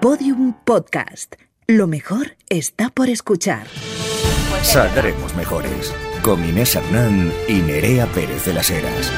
Podium Podcast. Lo mejor está por escuchar. Saldremos mejores. Con Inés Hernán y Nerea Pérez de las Heras.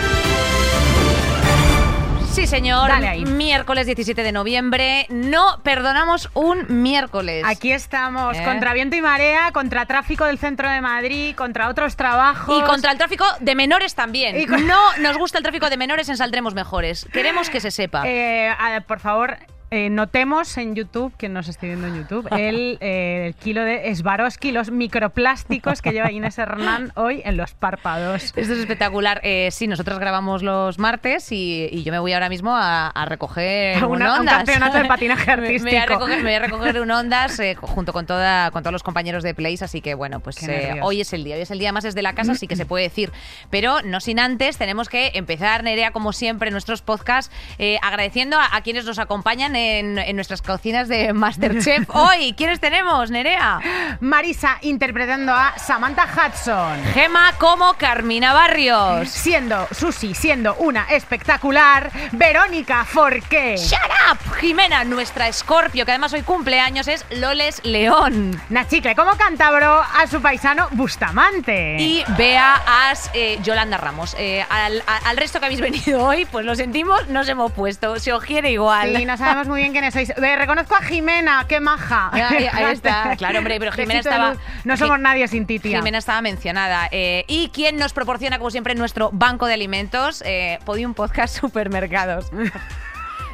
Sí, señor. Dale ahí. Miércoles 17 de noviembre. No perdonamos un miércoles. Aquí estamos, ¿Eh? contra viento y marea, contra tráfico del centro de Madrid, contra otros trabajos. Y contra el tráfico de menores también. Y con- No nos gusta el tráfico de menores en Saldremos Mejores. Queremos que se sepa. Eh, a- por favor, eh, notemos en YouTube, quien nos esté viendo en YouTube, el, eh, el kilo de Swarovski, los microplásticos que lleva Inés Hernán hoy en los párpados. Esto es espectacular. Eh, sí, nosotros grabamos los martes y, y yo me voy ahora mismo a, a recoger A un una- a un ondas. campeonato de patinaje Me- Me voy a artístico. recoger, me voy a recoger un ondas eh, junto con, toda, con todos los compañeros de Place, así que bueno, pues hoy es el día. Hoy es el día más desde la casa, así que se puede decir. Pero no sin antes, tenemos que empezar, Nerea, como siempre, en nuestros podcasts, agradeciendo a, a quienes nos acompañan en, en nuestras cocinas de Masterchef. Hoy, ¿quiénes tenemos, Nerea? Marisa interpretando a Samantha Hudson. Gema como Carmina Barrios. Siendo Susi, siendo una espectacular, Verónica Forqué. ¡Shut up! Jimena, nuestra Scorpio, que además hoy cumpleaños, es Loles León. Nachicle como cántabro a su paisano Bustamante. Y Bea As eh, Yolanda Ramos. Eh, al resto que habéis venido hoy, pues lo sentimos, nos hemos puesto. Se os quiere igual. Sí, no sabemos muy bien quiénes sois. Eh, reconozco a Jimena, qué maja. Ahí- ahí está. Claro, hombre, pero Jimena estaba-. No somos nadie sin ti, tía. Jimena estaba mencionada. Eh, y quien nos proporciona, como siempre, nuestro banco de alimentos, eh, Podium Podcast Supermercados.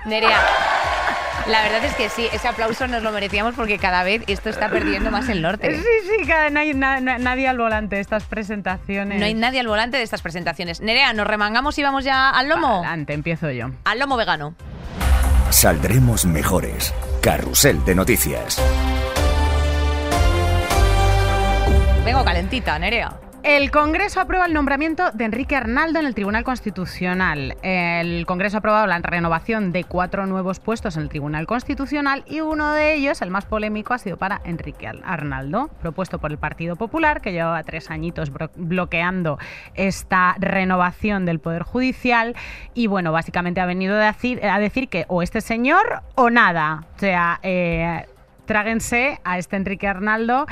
Nerea. La verdad es que sí, ese aplauso nos lo merecíamos porque cada vez esto está perdiendo más el norte. Sí, sí, cada- no hay na- na- nadie al volante de estas presentaciones. No hay nadie al volante de estas presentaciones. Nerea, ¿nos remangamos y vamos ya al lomo? Adelante, empiezo yo. Al lomo vegano. Saldremos mejores. Carrusel de noticias. Vengo calentita, Nerea. El Congreso aprueba el nombramiento de Enrique Arnaldo en el Tribunal Constitucional. El Congreso ha aprobado la renovación de cuatro nuevos puestos en el Tribunal Constitucional y uno de ellos, el más polémico, ha sido para Enrique Ar- Arnaldo, propuesto por el Partido Popular, que llevaba tres añitos bloqueando esta renovación del Poder Judicial. Y bueno, básicamente ha venido a decir, a decir que o este señor o nada. O sea, eh, tráguense a este Enrique Arnaldo,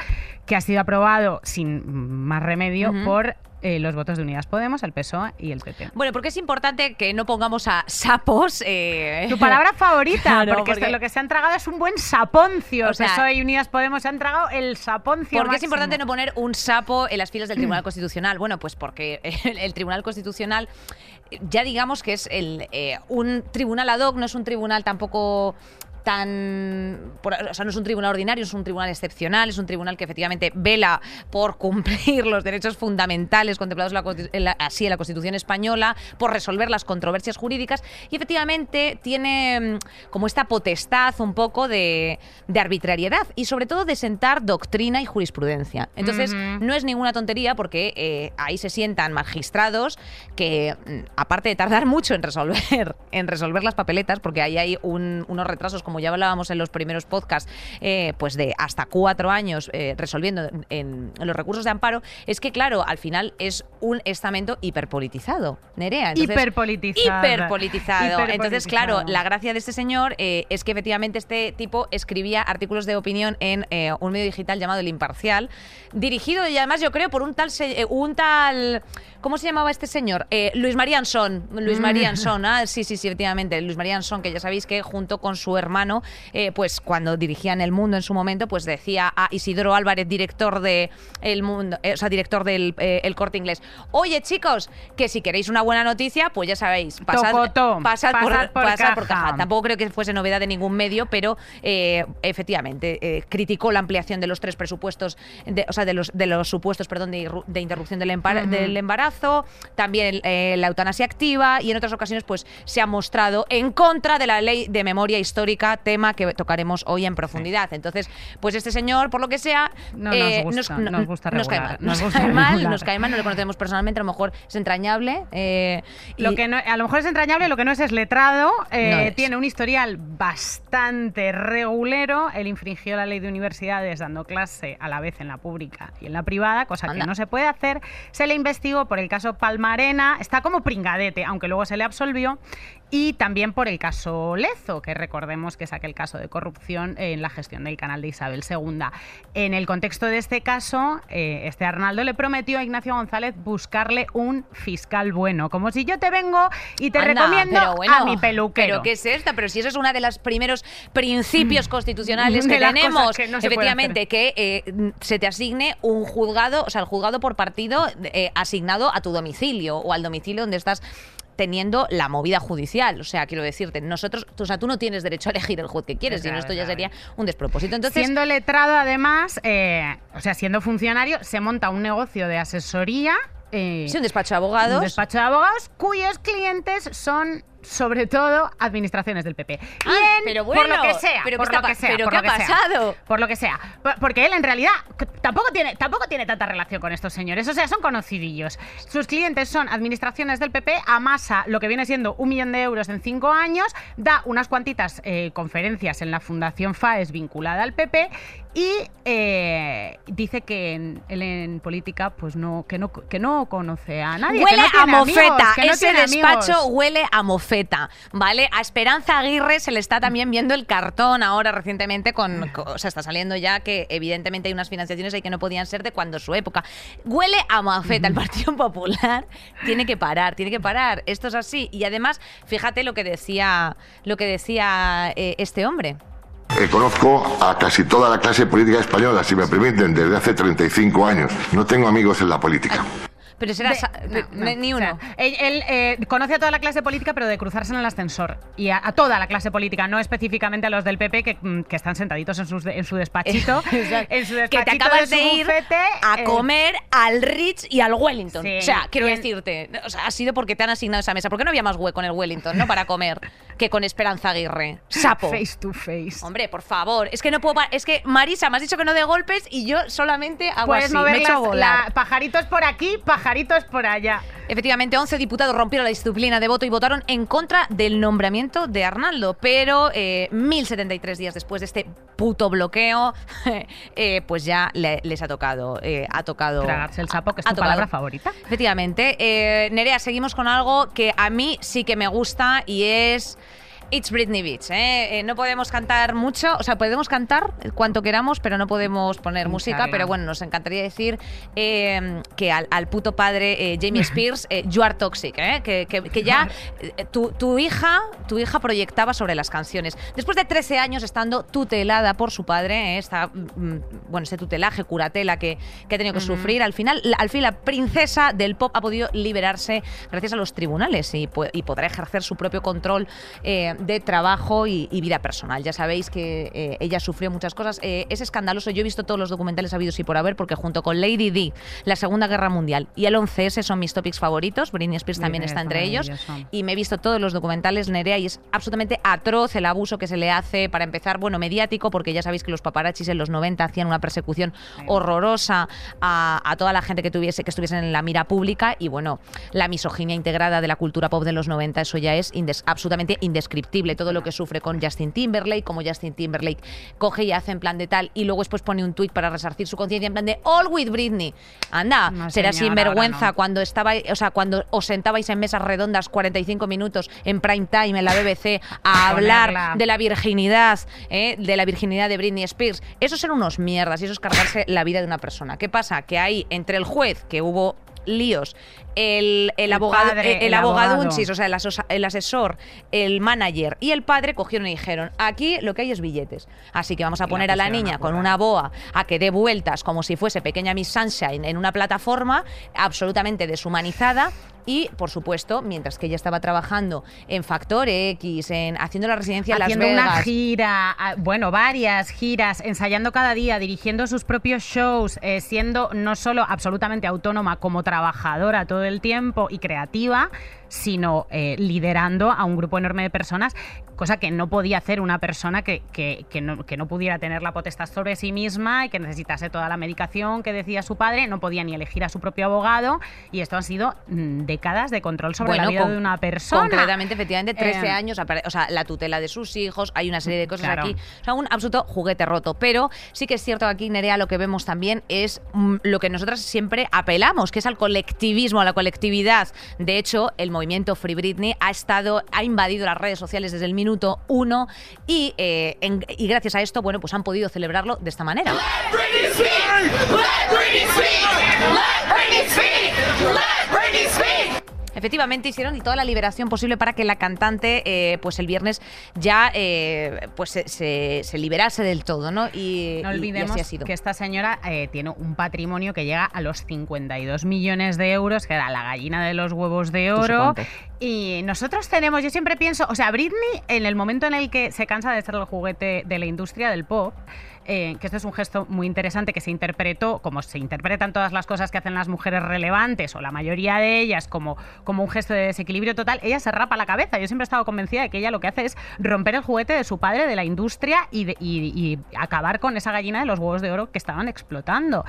que ha sido aprobado sin más remedio por eh, los votos de Unidas Podemos, el PSOE y el PP. Bueno, porque es importante que no pongamos a sapos. eh, Tu palabra favorita, Claro, porque, esto lo que se han tragado es un buen saponcio. O sea, PSOE y Unidas Podemos se han tragado el saponcio. ¿Por qué es importante no poner un sapo en las filas del Tribunal Constitucional? Bueno, pues porque el, el Tribunal Constitucional ya digamos que es el, eh, un tribunal ad hoc, no es un tribunal tampoco tan... por- o sea, no es un tribunal ordinario, es un tribunal excepcional, es un tribunal que efectivamente vela por cumplir los derechos fundamentales contemplados en la en la- así en la Constitución española, por resolver las controversias jurídicas y efectivamente tiene mm, como esta potestad un poco de, de arbitrariedad y sobre todo de sentar doctrina y jurisprudencia. Entonces, no es ninguna tontería porque eh, ahí se sientan magistrados que, mm, aparte de tardar mucho en resolver, en resolver las papeletas, porque ahí hay un- unos retrasos, como ya hablábamos en los primeros podcasts, eh, pues de hasta cuatro años eh, resolviendo en, en los recursos de amparo, es que, claro, al final es un estamento hiperpolitizado, Nerea. Entonces, Hiperpolitizado. Hiperpolitizado. Entonces, claro, la gracia de este señor eh, es que efectivamente este tipo escribía artículos de opinión en un medio digital llamado El Imparcial, dirigido y además yo creo por un tal, se- un tal ¿cómo se llamaba este señor? Luis María Ansón. Luis María Ansón, ah, sí, sí, sí, efectivamente. Luis María Ansón, que ya sabéis que junto con su hermano, eh, pues cuando dirigían El Mundo en su momento, pues decía a Isidoro Álvarez, director de El Mundo, eh, o sea, director del eh, El Corte Inglés, oye chicos, que si queréis una buena noticia, pues ya sabéis, pasad, pasad por, pasad por pasad por caja. caja. Tampoco creo que fuese novedad de ningún medio, pero efectivamente criticó la ampliación de los tres presupuestos, de- o sea, de los, de los supuestos, perdón, de, interrupción del, del embarazo, también la eutanasia activa y en otras ocasiones pues se ha mostrado en contra de la ley de memoria histórica, tema que tocaremos hoy en profundidad. Entonces, pues este señor, por lo que sea, No nos eh, gusta, nos gusta nos cae mal, nos nos gusta cae mal, nos cae mal, no lo conocemos personalmente, a lo mejor es entrañable. eh, Lo y- que no- a lo mejor es entrañable, lo que no es es letrado. eh, No es. Tiene un historial bastante regulero. Él infringió la ley de universidades dando clase a la vez en la pública y en la privada, cosa Anda. que no se puede hacer. Se le investigó por el caso Palmarena. Está como pringadete, aunque luego se le absolvió. Y también por el caso Lezo, que recordemos que que es aquel caso de corrupción en la gestión del canal de Isabel II. En el contexto de este caso, eh, este Arnaldo le prometió a Ignacio González buscarle un fiscal bueno, como si yo te vengo y te Anda, recomiendo bueno, a mi peluquero. ¿Pero qué es esta? Pero si eso es uno de los primeros principios constitucionales De que tenemos, que no efectivamente, que eh, se te asigne un juzgado, o sea, el juzgado por partido eh, asignado a tu domicilio o al domicilio donde estás teniendo la movida judicial. O sea, quiero decirte, nosotros, o sea, tú no tienes derecho a elegir el juez que quieres, sino esto ya sería un despropósito. Entonces, siendo letrado, además, eh, o sea, siendo funcionario, se monta un negocio de asesoría. Eh, sí, un despacho de abogados. un despacho de abogados cuyos clientes son sobre todo administraciones del PP. Ah, pero por lo bueno, que sea, pero por ¿qué lo que sea, pero por ¿qué lo ha que sea. pasado? Por lo que sea, Por- porque él en realidad tampoco tiene tampoco tiene tanta relación con estos señores, o sea, son conocidillos. Sus clientes son administraciones del PP, amasa lo que viene siendo un millón de euros en cinco años, da unas cuantitas eh, conferencias en la Fundación FAES vinculada al PP y eh, dice que en, él en política pues no que no que no conoce a nadie. que Huele no a amigos, mofeta, que no ese despacho amigos. huele a mofeta, ¿vale? A Esperanza Aguirre se le está también viendo el cartón ahora recientemente con, con- o sea, está saliendo ya que evidentemente hay unas financiaciones ahí que no podían ser de cuando su época. Huele a mofeta, el Partido Popular tiene que parar, tiene que parar, esto es así y además, fíjate lo que decía lo que decía eh, este hombre. Eh, conozco a casi toda la clase política española, si me permiten, desde hace 35 años. No tengo amigos en la política. Pero será De- sa- no, no, ni- o uno. sea, él él, eh, conoce a toda la clase política, pero de cruzarse en el ascensor. Y a, a toda la clase política, no específicamente a los del PP que, mm, que están sentaditos en, sus en su despachito. en su que te despachito acabas de, ir bufete, a eh, comer al Ritz y al Wellington. Sí, o sea, quiero decirte, o sea, ha sido porque te han asignado esa mesa. ¿Por qué no había más hueco en el Wellington, no? Para comer que con Esperanza Aguirre. Sapo. Face to face. Hombre, por favor, es que no puedo. Es que Marisa, me has dicho que no de golpes y yo solamente hago Puedes así, mover me las- volar. la- pajaritos por aquí, pajaritos por allá. Efectivamente, 11 diputados rompieron la disciplina de voto y votaron en contra del nombramiento de Arnaldo, pero eh, 1073 días después de este puto bloqueo, eh, pues ya le- les ha tocado, eh, ha tocado Tragarse el sapo, que es tu tocado. palabra favorita. Efectivamente, eh, Nerea, seguimos con algo que a mí sí que me gusta y es It's Britney Beach. ¿eh? Eh, no podemos cantar mucho, o sea, podemos cantar cuanto queramos, pero no podemos poner música. Pero bueno, nos encantaría decir eh, que al, al puto padre eh, Jamie Spears, eh, you are toxic, ¿eh? que, que- que ya tu, tu hija, tu hija proyectaba sobre las canciones. Después de 13 años estando tutelada por su padre, esta, mm, bueno, ese tutelaje, curatela que, que ha tenido que sufrir, al final, al fin la princesa del pop ha podido liberarse gracias a los tribunales y, podrá ejercer su propio control eh, de trabajo y, y vida personal. Ya sabéis que eh, ella sufrió muchas cosas. Eh, es escandaloso. Yo he visto todos los documentales habidos y por haber, porque junto con Lady Di, la Segunda Guerra Mundial y el 11S son mis topics favoritos. Britney Spears también Britney está es entre ellos. Y me he visto todos los documentales, Nerea, y es absolutamente atroz el abuso que se le hace, para empezar, bueno, mediático, porque ya sabéis que los paparazzis en los 90 hacían una persecución horrorosa a, a toda la gente que tuviese que estuviese en la mira pública y bueno, la misoginia integrada de la cultura pop de los 90, eso ya es indes- absolutamente indescriptible, todo lo que sufre con Justin Timberlake, como Justin Timberlake coge y hace en plan de tal y luego después pone un tuit para resarcir su conciencia en plan de All with Britney. Anda, No, será señora, sinvergüenza no. cuando estaba, o sea, cuando os sentabais en mesas redondas 45 minutos en prime time en la BBC a hablar Ponerla. de la virginidad, ¿eh? de la virginidad de Britney Spears. Esos son unos mierdas y eso es cargarse la vida de una persona. ¿Qué pasa? Que ahí entre el juez que hubo líos, el, el El abogado, padre, el, el abogado abogado. unchis, o sea, el, asesor, el manager y el padre cogieron y dijeron, aquí lo que hay es billetes. Así que vamos a Y la poner a la niña con una boa a que dé vueltas como si fuese pequeña Miss Sunshine en una plataforma absolutamente deshumanizada y, por supuesto, mientras que ella estaba trabajando en Factor X, en haciendo la residencia en Las haciendo una gira, ah, bueno, varias giras, ensayando cada día, dirigiendo sus propios shows, eh, siendo no solo absolutamente autónoma como trabajadora todo el tiempo y creativa, sino eh, liderando a un grupo enorme de personas, cosa que no podía hacer una persona que, que- que no, que no pudiera tener la potestad sobre sí misma y que necesitase toda la medicación que decía su padre, no podía ni elegir a su propio abogado y esto han sido mm, décadas de control sobre la Bueno, vida con- de una persona. Concretamente, efectivamente, 13 Eh, años, o sea, la tutela de sus hijos, hay una serie de cosas Claro. aquí. O sea, un absoluto juguete roto. Pero sí que es cierto que aquí, Nerea, lo que vemos también es mm, lo que nosotras siempre apelamos, que es al colectivismo, a la colectividad. De hecho, el movimiento Free Britney ha estado, ha invadido las redes sociales desde el minuto uno y, eh, en- y gracias a esto, bueno, pues han podido celebrarlo de esta manera. Efectivamente hicieron toda la liberación posible para que la cantante, eh, pues el viernes ya, eh, pues se, se- se liberase del todo, ¿no? Y, No y olvidemos así ha sido. que esta señora eh, tiene un patrimonio que llega a los 52 millones de euros, que era la gallina de los huevos de oro. Y nosotros tenemos, yo siempre pienso, o sea, Britney, en el momento en el que se cansa de ser el juguete de la industria del pop, eh, que esto es un gesto muy interesante que se interpretó, como se interpretan todas las cosas que hacen las mujeres relevantes, o la mayoría de ellas, como, como un gesto de desequilibrio total, ella se rapa la cabeza. Yo siempre he estado convencida de que ella lo que hace es romper el juguete de su padre, de la industria, y, de- y- y acabar con esa gallina de los huevos de oro que estaban explotando.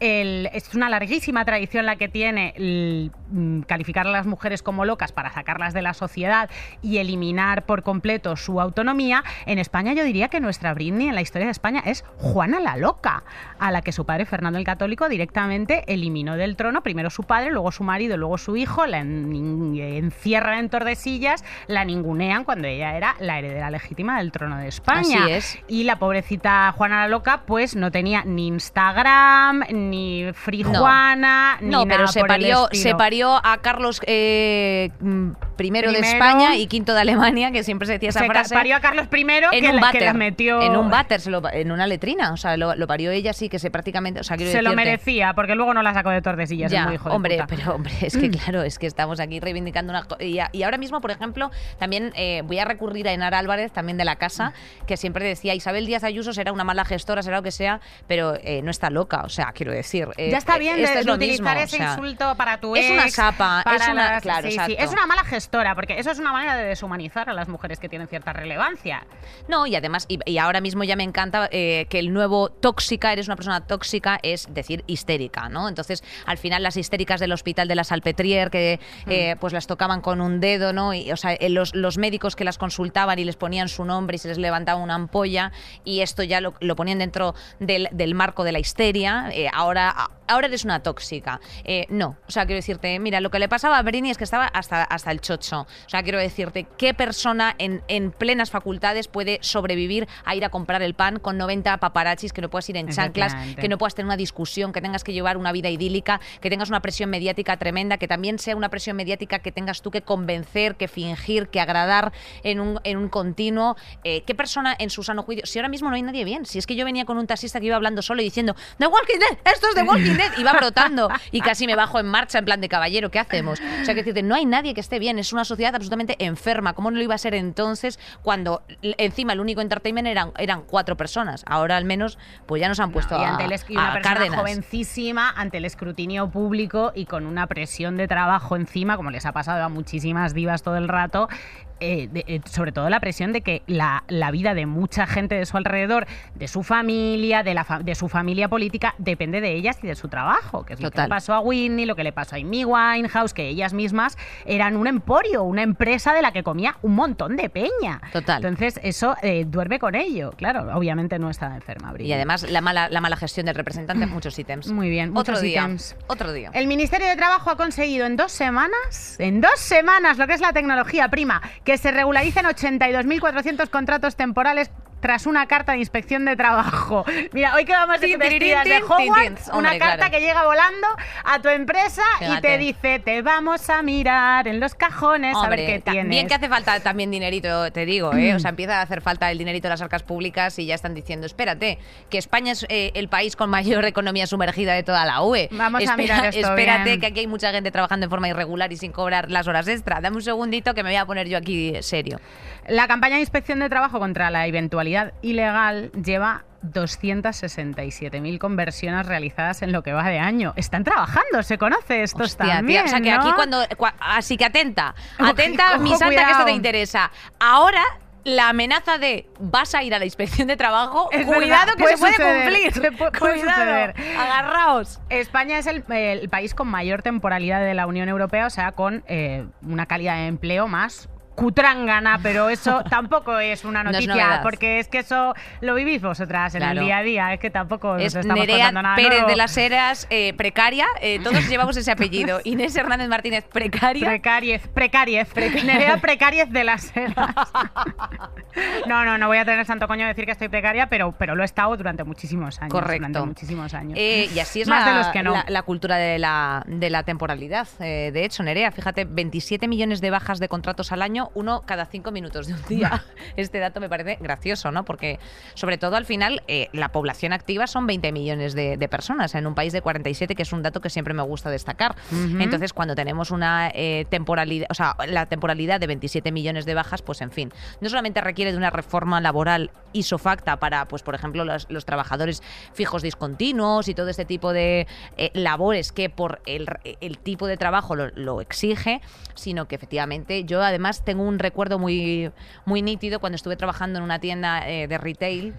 El- es una larguísima tradición la que tiene el, mm, calificar a las mujeres como locas para sacarlas de la sociedad y eliminar por completo su autonomía. En España yo diría que nuestra Britney en la historia de España es Juana la Loca, a la que su padre Fernando el Católico directamente eliminó del trono, primero su padre, luego su marido, luego su hijo, la en- encierran en Tordesillas, la ningunean cuando ella era la heredera legítima del trono de España. Así es. Y la pobrecita Juana la Loca, pues no tenía ni Instagram, ni Free No. Juana, ni No, pero se por parió, se parió a Carlos eh, mm, primero, de. España y quinto de Alemania, que siempre se decía esa Se frase. parió a Carlos I, en que, un la, váter, que la metió... en un váter, se lo- en una letrina, o sea, lo, lo parió ella sí que se prácticamente, o sea, quiero Se lo merecía, porque luego no la sacó de Tordesillas, es muy hijo de hombre, puta. pero hombre, es que claro, es que estamos aquí reivindicando una y, y ahora mismo, por ejemplo, también eh, voy a recurrir a Enar Álvarez, también de la casa, que siempre decía Isabel Díaz Ayuso será una mala gestora, será lo que sea, pero eh, no está loca, o sea, quiero decir. eh, Ya está eh, bien esto de, es utilizar mismo, ese o sea, insulto para tu es una ex, para es una- las- claro, sí, sí, es una mala gestora, porque eso es una manera de deshumanizar a las mujeres que tienen cierta relevancia. No, y además, y, y ahora mismo ya me encanta eh, que el nuevo tóxica, eres una persona tóxica, es decir, histérica, ¿no? Entonces, al final, las histéricas del hospital de la Salpetrier, que eh, pues las tocaban con un dedo, ¿no? Y, o sea, los, los médicos que las consultaban y les ponían su nombre y se les levantaba una ampolla, y esto ya lo, lo ponían dentro del, del marco de la histeria, eh, ahora, ahora eres una tóxica. Eh, no, o sea, quiero decirte, mira, lo que le pasaba a Brini es que estaba hasta, hasta el chocho. O sea, quiero decirte, ¿qué persona en, en plenas facultades puede sobrevivir a ir a comprar el pan con 90 paparachis, que no puedas ir en chanclas, que no puedas tener una discusión, que tengas que llevar una vida idílica, que tengas una presión mediática tremenda, que también sea una presión mediática que tengas tú que convencer, que fingir, que agradar en un, en un continuo? Eh, ¿Qué persona en su sano juicio? Si ahora mismo no hay nadie bien, si es que yo venía con un taxista que iba hablando solo y diciendo The Walking Dead, esto es The Walking Dead, iba brotando y casi me bajo en marcha en plan de caballero, ¿qué hacemos? O sea, que decirte, no hay nadie que esté bien, es una sociedad absolutamente enferma. ¿Cómo no lo iba a ser entonces cuando encima el único entertainment eran, eran cuatro personas? Ahora al menos pues ya nos han puesto y a, ante el esc- y una a persona Cárdenas. jovencísima ante el escrutinio público y con una presión de trabajo encima, como les ha pasado a muchísimas divas todo el rato. Eh, de- eh, sobre todo la presión de que la, la vida de mucha gente de su alrededor, de su familia, de, la fa- de su familia política, depende de ellas y de su trabajo, que es lo que le pasó a Whitney, lo que le pasó a Amy Winehouse, que ellas mismas eran un emporio, una empresa de la que comía un montón de peña. Total. Entonces eso eh, duerme con ello, claro, obviamente no está enferma. Y además la mala, la mala gestión del representante, muchos ítems. Muy bien, Otro muchos día. ítems. Otro día. El Ministerio de Trabajo ha conseguido en dos semanas, en dos semanas, lo que es la tecnología prima, que se regularicen 82.400 contratos temporales tras una carta de inspección de trabajo. Mira, hoy que vamos Tin, vestidas de Hogwarts, una carta claro. que llega volando a tu empresa y te dice, te vamos a mirar en los cajones a ver qué tienes. Bien que hace falta también dinerito, te digo, ¿eh? O sea, empieza a hacer falta el dinerito de las arcas públicas y ya están diciendo, espérate, que España es eh, el país con mayor economía sumergida de toda la UE. Vamos a mirar esto Espérate, bien. que aquí hay mucha gente trabajando en forma irregular y sin cobrar las horas extra. Dame un segundito que me voy a poner yo aquí serio. La campaña de inspección de trabajo contra la eventualidad ilegal lleva 267.000 conversiones realizadas en lo que va de año. Están trabajando, se conoce esto Hostia, también, tía, o sea que ¿no? aquí cuando... cua- así que atenta, atenta, ojo, mi santa, que esto te interesa. Ahora... La amenaza de vas a ir a la inspección de trabajo, Es cuidado verdad, que se puede suceder, cumplir. se pu- puede cuidado, suceder. agarraos. España es el, el país con mayor temporalidad de la Unión Europea, o sea, con eh, una calidad de empleo más cutrángana, pero eso tampoco es una noticia, porque es que eso lo vivís vosotras en Claro. el día a día, es que tampoco Es os estamos Nerea contando nada Pérez nuevo. de las Heras, eh, precaria. eh, todos llevamos ese apellido. Inés Hernández Martínez, precaria. Precariez, precariez, Nerea precariez de las eras. No, no, no voy a tener santo coño de decir que estoy precaria, pero, pero lo he estado durante muchísimos años. Correcto. Durante muchísimos años. Eh, y así es Más la, de los que no. la- la cultura de la, de la temporalidad. De hecho, Nerea, fíjate, 27 millones de bajas de contratos al año, uno cada cinco minutos de un día. Este dato me parece gracioso, ¿no? Porque, sobre todo, al final, eh, la población activa son 20 millones de, de personas en un país de 47, que es un dato que siempre me gusta destacar. Entonces, cuando tenemos una eh, temporalidad, o sea, la temporalidad de 27 millones de bajas, pues en fin, no solamente requiere de una reforma laboral isofacta para, pues por ejemplo, los, los trabajadores fijos discontinuos y todo este tipo de eh, labores que por el, el tipo de trabajo lo, lo exige, sino que efectivamente yo además tengo un recuerdo muy, muy nítido cuando estuve trabajando en una tienda eh, de retail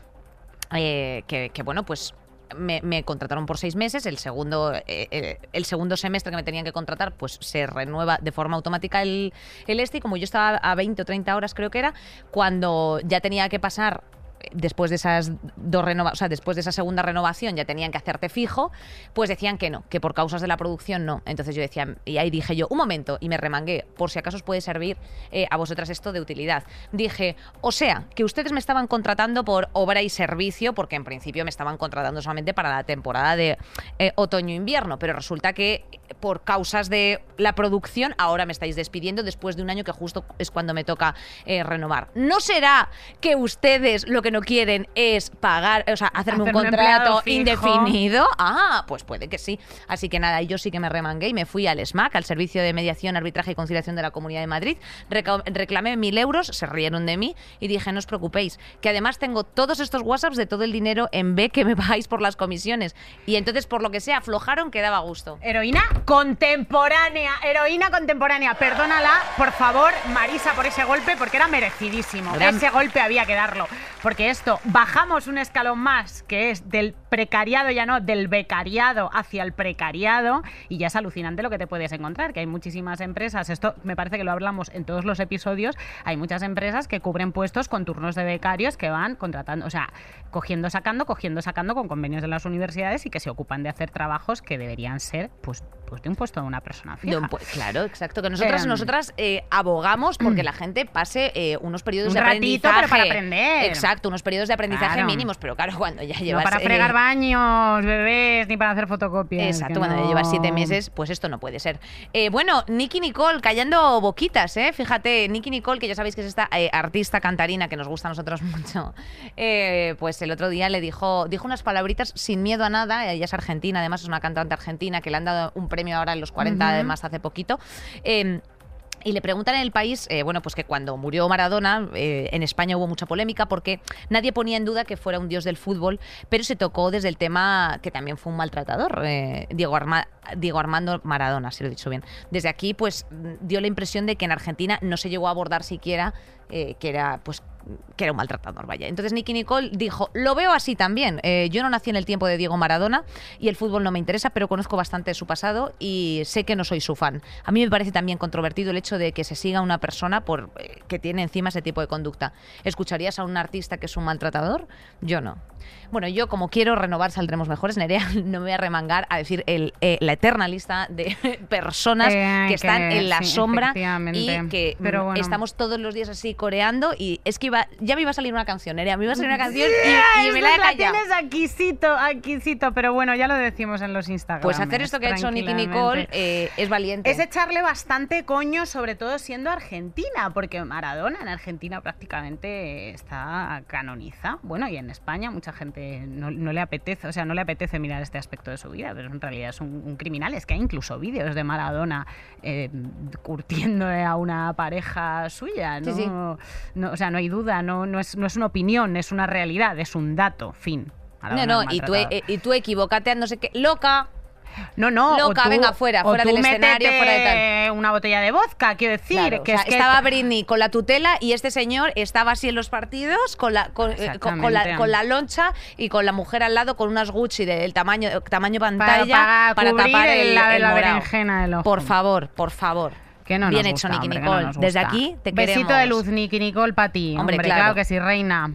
eh, que, bueno, pues me, contrataron por seis meses, el segundo, eh, el segundo semestre que me tenían que contratar, pues se renueva de forma automática el, el este, como yo estaba a 20 o 30 horas creo que era, cuando ya tenía que pasar después de esas dos renova o sea, después de esa segunda renovación ya tenían que hacerte fijo, pues decían que no, que por causas de la producción no. Entonces yo decía, y ahí dije yo, un momento, y me remangué, por si acaso os puede servir eh, a vosotras esto de utilidad. Dije, o sea, que ustedes me estaban contratando por obra y servicio, porque en principio me estaban contratando solamente para la temporada de eh, otoño-invierno, pero resulta que por causas de la producción ahora me estáis despidiendo después de un año que justo es cuando me toca eh, renovar. ¿No será que ustedes lo que no quieren es pagar, o sea, hacerme un contrato indefinido? Ah, pues puede que sí. Así que nada, yo sí que me remangué y me fui al SMAC, al Servicio de Mediación, Arbitraje y Conciliación de la Comunidad de Madrid. Reca- reclamé mil euros, se rieron de mí y dije, no os preocupéis, que además tengo todos estos WhatsApps de todo el dinero en B que me pagáis por las comisiones. Y entonces, por lo que sea, aflojaron que daba gusto. Heroína contemporánea, heroína contemporánea. Perdónala, por favor, Marisa, por ese golpe, porque era merecidísimo. Gran- Ese golpe había que darlo. Porque esto, bajamos un escalón más, que es del precariado, ya no, del becariado hacia el precariado, y ya es alucinante lo que te puedes encontrar, que hay muchísimas empresas, esto me parece que lo hablamos en todos los episodios, hay muchas empresas que cubren puestos con turnos de becarios que van contratando, o sea, cogiendo, sacando, cogiendo, sacando con convenios de las universidades y que se ocupan de hacer trabajos que deberían ser, pues, pues de un puesto de una persona fija. De un pu- claro, exacto. Que nosotras, Em. nosotras eh, abogamos porque la gente pase eh, unos periodos Un de ratito, aprendizaje. pero para aprender. Exacto, unos periodos de aprendizaje Claro. mínimos, pero claro, cuando ya no llevas. para eh, fregar baños, bebés, ni para hacer fotocopias. Exacto, cuando ya no. llevas siete meses, pues esto no puede ser. Bueno, Nicky Nicole callando boquitas, ¿eh? Fíjate, Nicky Nicole, que ya sabéis que es esta artista cantarina que nos gusta a nosotros mucho, pues el otro día le dijo, dijo unas palabritas sin miedo a nada. Ella es argentina, además es una cantante argentina que le han dado un premio ahora en los 40, Ujú. además hace poquito. Eh, y le preguntan en el país, eh, bueno, pues que cuando murió Maradona, eh, en España hubo mucha polémica porque nadie ponía en duda que fuera un dios del fútbol, pero se tocó desde el tema que también fue un maltratador, eh, Diego, Arma- Diego Armando Maradona, si lo he dicho bien. Desde aquí, pues dio la impresión de que en Argentina no se llegó a abordar siquiera eh, que era, pues que era un maltratador, vaya. Entonces Nicky Nicole dijo, lo veo así también. Eh, yo no nací en el tiempo de Diego Maradona y el fútbol no me interesa, pero conozco bastante de su pasado y sé que no soy su fan. A mí me parece también controvertido el hecho de que se siga a una persona por eh, que tiene encima ese tipo de conducta. ¿Escucharías a un artista que es un maltratador? Yo no. Bueno, yo como quiero renovar Saldremos Mejores, Nerea, no me voy a remangar a decir el, eh, la eterna lista de personas que están en la sí, sombra y que mm, Pero bueno. estamos todos los días así coreando y es que iba, ya me iba a salir una canción, Nerea, me iba a salir una canción y- y, me la he la callado. tienes aquisito, aquisito, pero bueno, ya lo decimos en los Instagram. Pues hacer esto que ha hecho Nicky Nicole eh, es valiente. Es echarle bastante coño, sobre todo siendo argentina, porque Maradona en Argentina prácticamente está canoniza. Bueno, y en España mucha gente no, no le apetece, o sea, no le apetece mirar este aspecto de su vida, pero en realidad es un, un criminal. Es que hay incluso vídeos de Maradona eh, curtiendo a una pareja suya. ¿no? Sí, sí. No, o sea, no hay duda, no, no, es, no es una opinión, es una realidad, es un dato, fin. no, no, y tú, eh, y tú equivócate a no sé qué. Loca. No, no. Loca, tú- venga, fuera, fuera del escenario, fuera de una botella de vodka, quiero decir. Claro, que o sea, es que estaba Britney con la tutela y este señor estaba así en los partidos con la, con, eh, con- con la, con la loncha y con la mujer al lado con unas Gucci del tamaño, tamaño para, pantalla para tapar el- el, el la berenjena del ojo. Por favor, por favor. Que no Bien nos hecho, gusta, Nicky Nicole. no Desde aquí te Besito queremos. de luz, Nicky Nicole, para ti. Hombre, Hombre, claro. claro que sí, reina.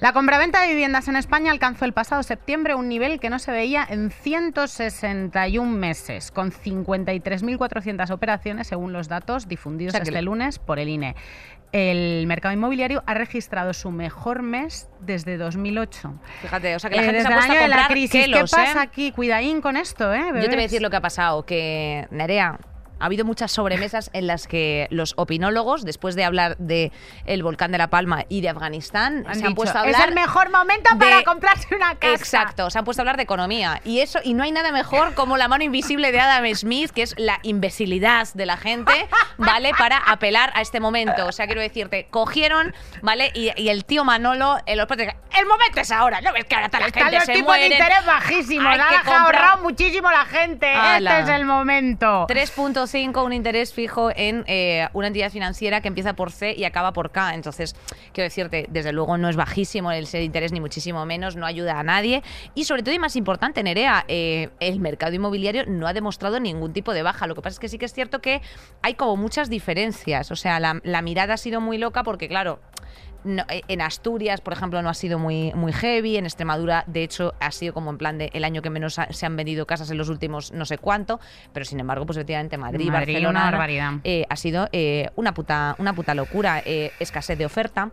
La compraventa de viviendas en España alcanzó el pasado septiembre un nivel que no se veía en 161 meses, con 53.400 operaciones según los datos difundidos O sea que- este lunes por el INE. El mercado inmobiliario ha registrado su mejor mes desde 2008. Fíjate, o sea que la Eh, gente se ha el puesto a año de la crisis. ¿Qué pasa ¿eh? aquí? Cuidaín con esto, ¿eh? Yo te voy a decir lo que ha pasado, que Nerea, ha habido muchas sobremesas en las que los opinólogos, después de hablar de el volcán de La Palma y de Afganistán, Han se han puesto a es hablar el mejor momento de- para comprarse una casa. Exacto, se han puesto a hablar de economía. Y eso, y no hay nada mejor como la mano invisible de Adam Smith, que es la imbecilidad de la gente, ¿vale? Para apelar a este momento. O sea, quiero decirte, cogieron, ¿vale? Y, y el tío Manolo, el, el momento es ahora, ¿no ves que ahora toda la gente los se tipos de interés bajísimos. Hay Ha ahorrado muchísimo la gente. Ala. Este es el momento. 3.5, un interés fijo en eh, una entidad financiera que empieza por C y acaba por K. Entonces, quiero decirte, desde luego no es bajísimo el ese interés, ni muchísimo menos, no ayuda a nadie. Y sobre todo, y más importante, Nerea, eh, el mercado inmobiliario no ha demostrado ningún tipo de baja. Lo que pasa es que sí que es cierto que hay como muchas diferencias. O sea, la mirada ha sido muy loca porque, claro, no- eh, en Asturias, por ejemplo, no ha sido muy, muy heavy. En Extremadura, de hecho, ha sido como en plan de el año que menos ha- se han vendido casas en los últimos no sé cuánto. Pero sin embargo, pues efectivamente Madrid, Madrid, Barcelona una barbaridad. eh, ha sido eh, una puta una puta locura. Eh, escasez de oferta.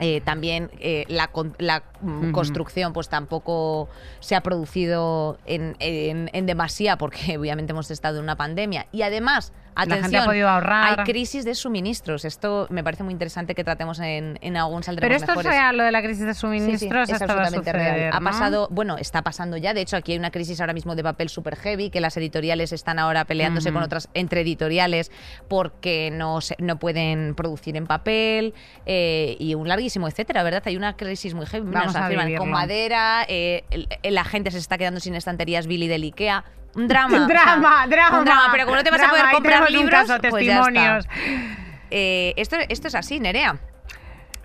Eh, también eh, la, la, mm, Ujú. construcción pues tampoco se ha producido en, en, en demasía porque obviamente hemos estado en una pandemia y además gente ha atención, podido ahorrar. hay crisis de suministros esto me parece muy interesante que tratemos en, en algún saldremos Pero esto mejores es real, lo de la crisis de Sí, sí, suministros. es absolutamente suceder, real. Ha pasado, bueno, está pasando ya. De hecho, aquí hay una crisis ahora mismo de papel super heavy, que las editoriales están ahora peleándose con otras entre editoriales porque no, se- no pueden producir en papel eh, y un larguísimo etcétera, ¿verdad? Hay una crisis muy heavy. Vamos nos a afirman, con madera, eh, el- la gente se está quedando sin estanterías Billy del Ikea. Un drama. o sea, drama, drama. Un drama, pero como no te vas a poder comprar un libros, caso, pues ya está. testimonios. Eh, esto, esto es así, Nerea.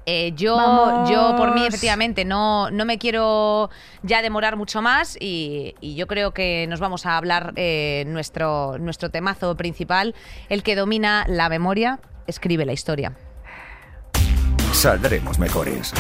Eh, yo, Vamos. yo, por mí, efectivamente, no, no me quiero ya demorar mucho más y, y yo creo que nos vamos a hablar eh, nuestro, nuestro temazo principal, el que domina la memoria, escribe la historia. Saldremos mejores.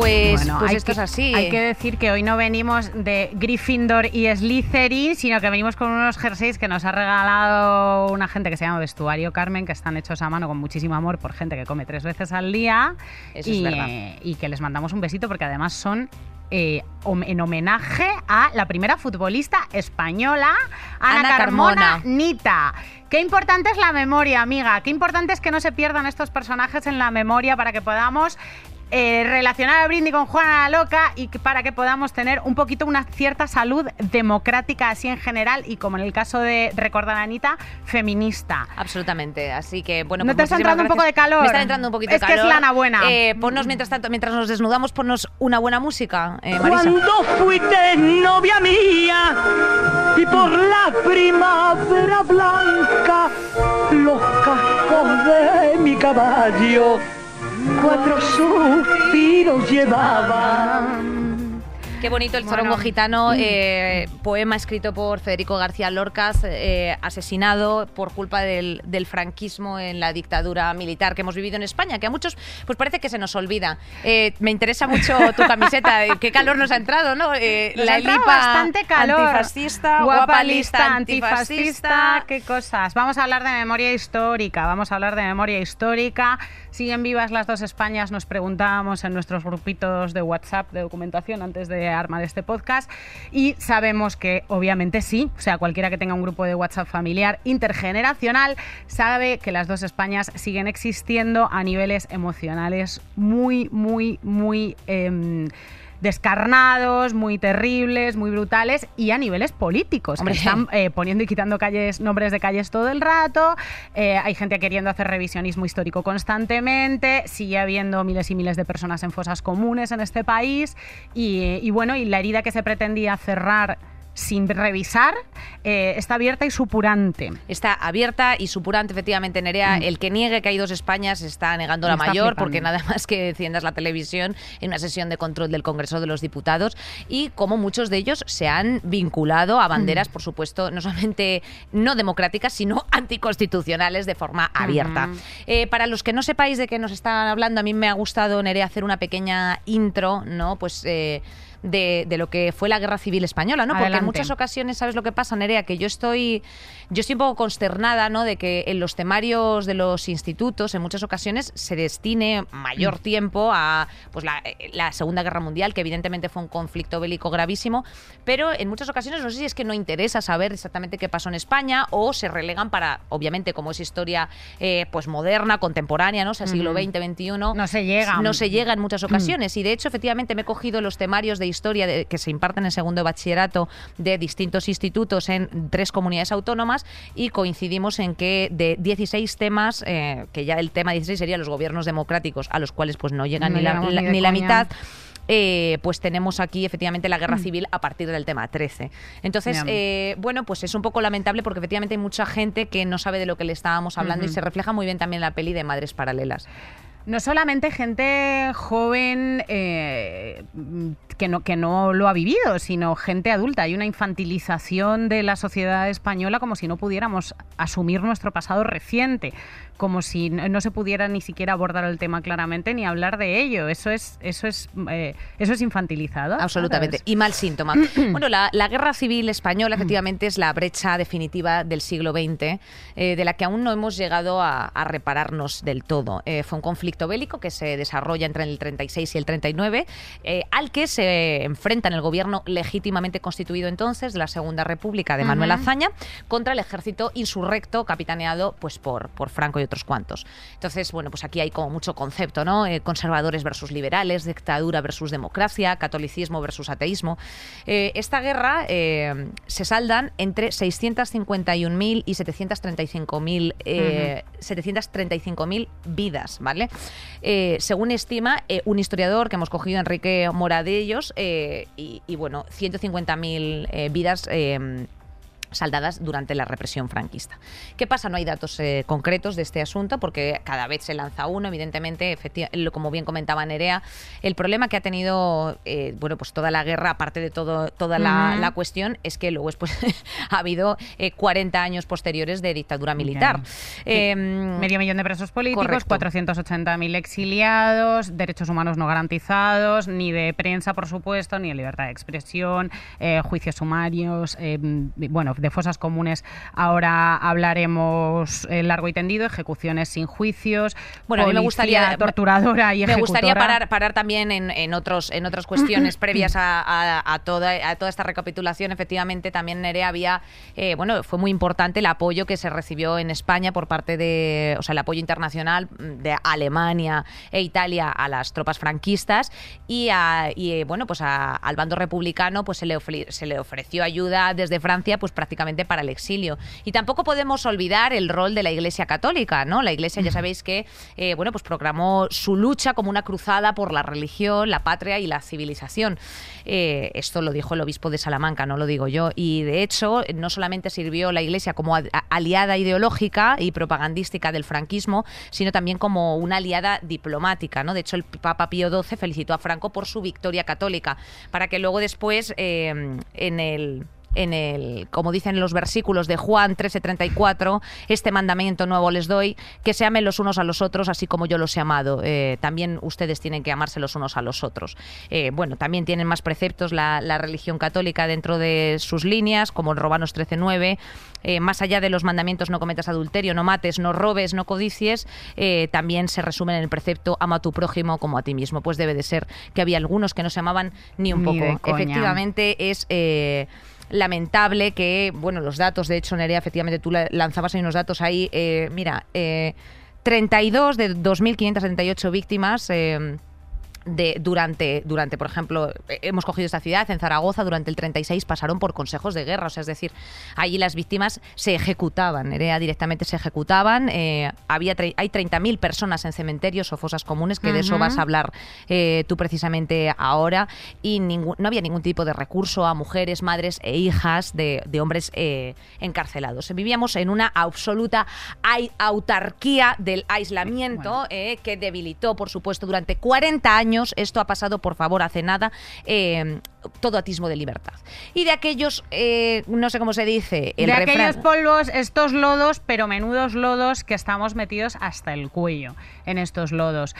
Pues, Bueno, pues esto que- es así. Hay que decir que hoy no venimos de Gryffindor y Slytherin, sino que venimos con unos jerseys que nos ha regalado una gente que se llama Vestuario Carmen, que están hechos a mano con muchísimo amor por gente que come tres veces al día. Eso es y, verdad. eh, y que les mandamos un besito porque además son eh, en homenaje a la primera futbolista española, Ana, Ana Carmona, Carmona. Nita. Qué importante es la memoria, amiga. Qué importante es que no se pierdan estos personajes en la memoria para que podamos eh, relacionar a Brindy con Juana la Loca y que- para que podamos tener un poquito una cierta salud democrática así en general y como en el caso de recordar a Anita, feminista. Absolutamente. Así que, bueno, ¿No pues te está entrando un poco de calor? Me está entrando un poquito Es de que es calor. lana buena. Eh, ponnos, mientras tanto, mientras nos desnudamos, ponnos una buena música, eh, Marisa. Cuando fuiste novia mía y por la primavera blanca los cascos de mi caballo cuatro suspiros llevaban. Qué bonito el Bueno. zorongo gitano, eh, poema escrito por Federico García Lorcas, eh, asesinado por culpa del, del franquismo en la dictadura militar que hemos vivido en España, que a muchos pues parece que se nos olvida. Eh, me interesa mucho tu camiseta, qué calor nos ha entrado, ¿no? Eh, Nos la ha entrado lipa bastante calor. antifascista, guapa lista antifascista, qué cosas. Vamos a hablar de memoria histórica, vamos a hablar de memoria histórica. Siguen vivas las dos Españas, nos preguntábamos en nuestros grupitos de WhatsApp de documentación antes de armar este podcast y sabemos que obviamente sí, o sea, cualquiera que tenga un grupo de WhatsApp familiar intergeneracional sabe que las dos Españas siguen existiendo a niveles emocionales muy, muy, muy... em, descarnados, muy terribles, muy brutales y a niveles políticos. que Hombre. están eh, poniendo y quitando calles, nombres de calles todo el rato. eh, hay gente queriendo hacer revisionismo histórico constantemente. Sigue habiendo miles y miles de personas en fosas comunes en este país. Y, y bueno, y la herida que se pretendía cerrar sin revisar, eh, está abierta y supurante. Está abierta y supurante, efectivamente, Nerea. El que niegue que hay dos Españas está negando la mayor, flipando. porque nada más que enciendas la televisión en una sesión de control del Congreso de los Diputados y como muchos de ellos se han vinculado a banderas, por supuesto, no solamente no democráticas, sino anticonstitucionales de forma abierta. Eh, para los que no sepáis de qué nos están hablando, a mí me ha gustado, Nerea, hacer una pequeña intro, ¿no? Pues. eh, de, de lo que fue la guerra civil española, ¿no? Porque en muchas ocasiones, ¿sabes lo que pasa, Nerea? Que yo estoy, yo estoy un poco consternada, ¿no? De que en los temarios de los institutos, en muchas ocasiones, se destine mayor tiempo a pues, la, eh, la Segunda Guerra Mundial, que evidentemente fue un conflicto bélico gravísimo, pero en muchas ocasiones no sé si es que no interesa saber exactamente qué pasó en España o se relegan para, obviamente, como es historia eh, pues moderna, contemporánea, ¿no? O sea, siglo XX, XXI. No se llega. No se llega en muchas ocasiones. Y de hecho, efectivamente, me he cogido los temarios de historia de- que se imparten en segundo de bachillerato de distintos institutos en tres comunidades autónomas y coincidimos en que de 16 temas, eh, que ya el tema 16 sería los gobiernos democráticos, a los cuales pues no llegan No ni la, ni la mitad. eh, pues tenemos aquí efectivamente la guerra civil a partir del tema 13. Entonces, eh, bueno, pues es un poco lamentable porque efectivamente hay mucha gente que no sabe de lo que le estábamos hablando y se refleja muy bien también en la peli de Madres Paralelas. No solamente gente joven eh, que, no, que no lo ha vivido, sino gente adulta. Hay una infantilización de la sociedad española como si no pudiéramos asumir nuestro pasado reciente, como si no no se pudiera ni siquiera abordar el tema claramente ni hablar de ello. Eso es, eso es, eh, eso es infantilizado. Absolutamente. ¿sabes? Y mal síntoma. bueno, la, la guerra civil española efectivamente es la brecha definitiva del siglo XX, eh, de la que aún no hemos llegado a, a repararnos del todo. Eh, fue un conflicto bélico que se desarrolla entre el 36 y el 39, eh, al que se enfrentan el gobierno legítimamente constituido entonces, de la Segunda República de Manuel Azaña, contra el ejército insurrecto capitaneado pues, por, por Franco y otros cuantos. Entonces, bueno, pues aquí hay como mucho concepto, ¿no? Eh, conservadores versus liberales, dictadura versus democracia, catolicismo versus ateísmo. Eh, esta guerra eh, se saldan entre 651.000 y 735.000 eh, 735.000 vidas, ¿vale? Según estima un historiador que hemos cogido, Enrique Moradellos, y, y, bueno, 150.000 eh, vidas saldadas durante la represión franquista. ¿Qué pasa? No hay datos eh, concretos de este asunto porque cada vez se lanza uno, evidentemente, como bien comentaba Nerea, el problema que ha tenido eh, bueno, pues toda la guerra, aparte de todo, toda la, cuestión, es que luego después ha habido eh, 40 años posteriores de dictadura militar. Em, Medio millón de presos políticos, correcto. 480.000 exiliados, derechos humanos no garantizados, ni de prensa, por supuesto, ni de libertad de expresión, eh, juicios sumarios, eh, bueno, de fosas comunes ahora hablaremos eh, largo y tendido, ejecuciones sin juicios, Bueno, a mí me gustaría torturadora y Me gustaría ejecutora. parar, parar también en, en otros en otras cuestiones previas a, a- a toda, a toda esta recapitulación. Efectivamente, también Nerea había, eh, bueno, fue muy importante el apoyo que se recibió en España por parte de, o sea, el apoyo internacional de Alemania e Italia a las tropas franquistas y, a- y, eh, bueno, pues al bando republicano pues se le, ofre- se le ofreció ayuda desde Francia pues prácticamente para el exilio. Y tampoco podemos olvidar el rol de la Iglesia Católica, ¿no? La Iglesia ya sabéis que, eh, bueno, pues proclamó su lucha como una cruzada por la religión, la patria y la civilización. Eh, esto lo dijo el obispo de Salamanca, no lo digo yo. Y de hecho, no solamente sirvió la Iglesia como aliada ideológica y propagandística del franquismo, sino también como una aliada diplomática, ¿no? De hecho, el Papa Pío XII felicitó a Franco por su victoria católica, para que luego después, eh, en el en el, como dicen los versículos de Juan 13:34, este mandamiento nuevo les doy, que se amen los unos a los otros, así como yo los he amado. Eh, también ustedes tienen que amarse los unos a los otros. Eh, bueno, también tienen más preceptos la, la religión católica dentro de sus líneas, como en Romanos 13:9. Eh, más allá de los mandamientos no cometas adulterio, no mates, no robes, no codicies, eh, también se resumen en el precepto ama a tu prójimo como a ti mismo. Pues debe de ser que había algunos que no se amaban ni un Ni poco. Efectivamente es... lamentable que, bueno, los datos, de hecho, Nerea, efectivamente tú la- lanzabas ahí unos datos ahí, eh, mira, eh, 32 de 2.578 víctimas. eh, de, durante, durante, por ejemplo, eh, hemos cogido esta ciudad, en Zaragoza, durante el 36 pasaron por consejos de guerra, o sea, es decir, allí las víctimas se ejecutaban, Nerea, directamente se ejecutaban, eh, había hay 30.000 personas en cementerios o fosas comunes, que de eso vas a hablar eh, tú precisamente ahora, y ningún- no había ningún tipo de recurso a mujeres, madres e hijas de, de hombres eh, encarcelados. Vivíamos en una absoluta autarquía del aislamiento eh, que debilitó, por supuesto, durante 40 años, esto ha pasado, por favor, hace nada, eh, todo atismo de libertad. Y de aquellos, eh, no sé cómo se dice, el de refrán- aquellos polvos, estos lodos, pero menudos lodos que estamos metidos hasta el cuello en estos lodos.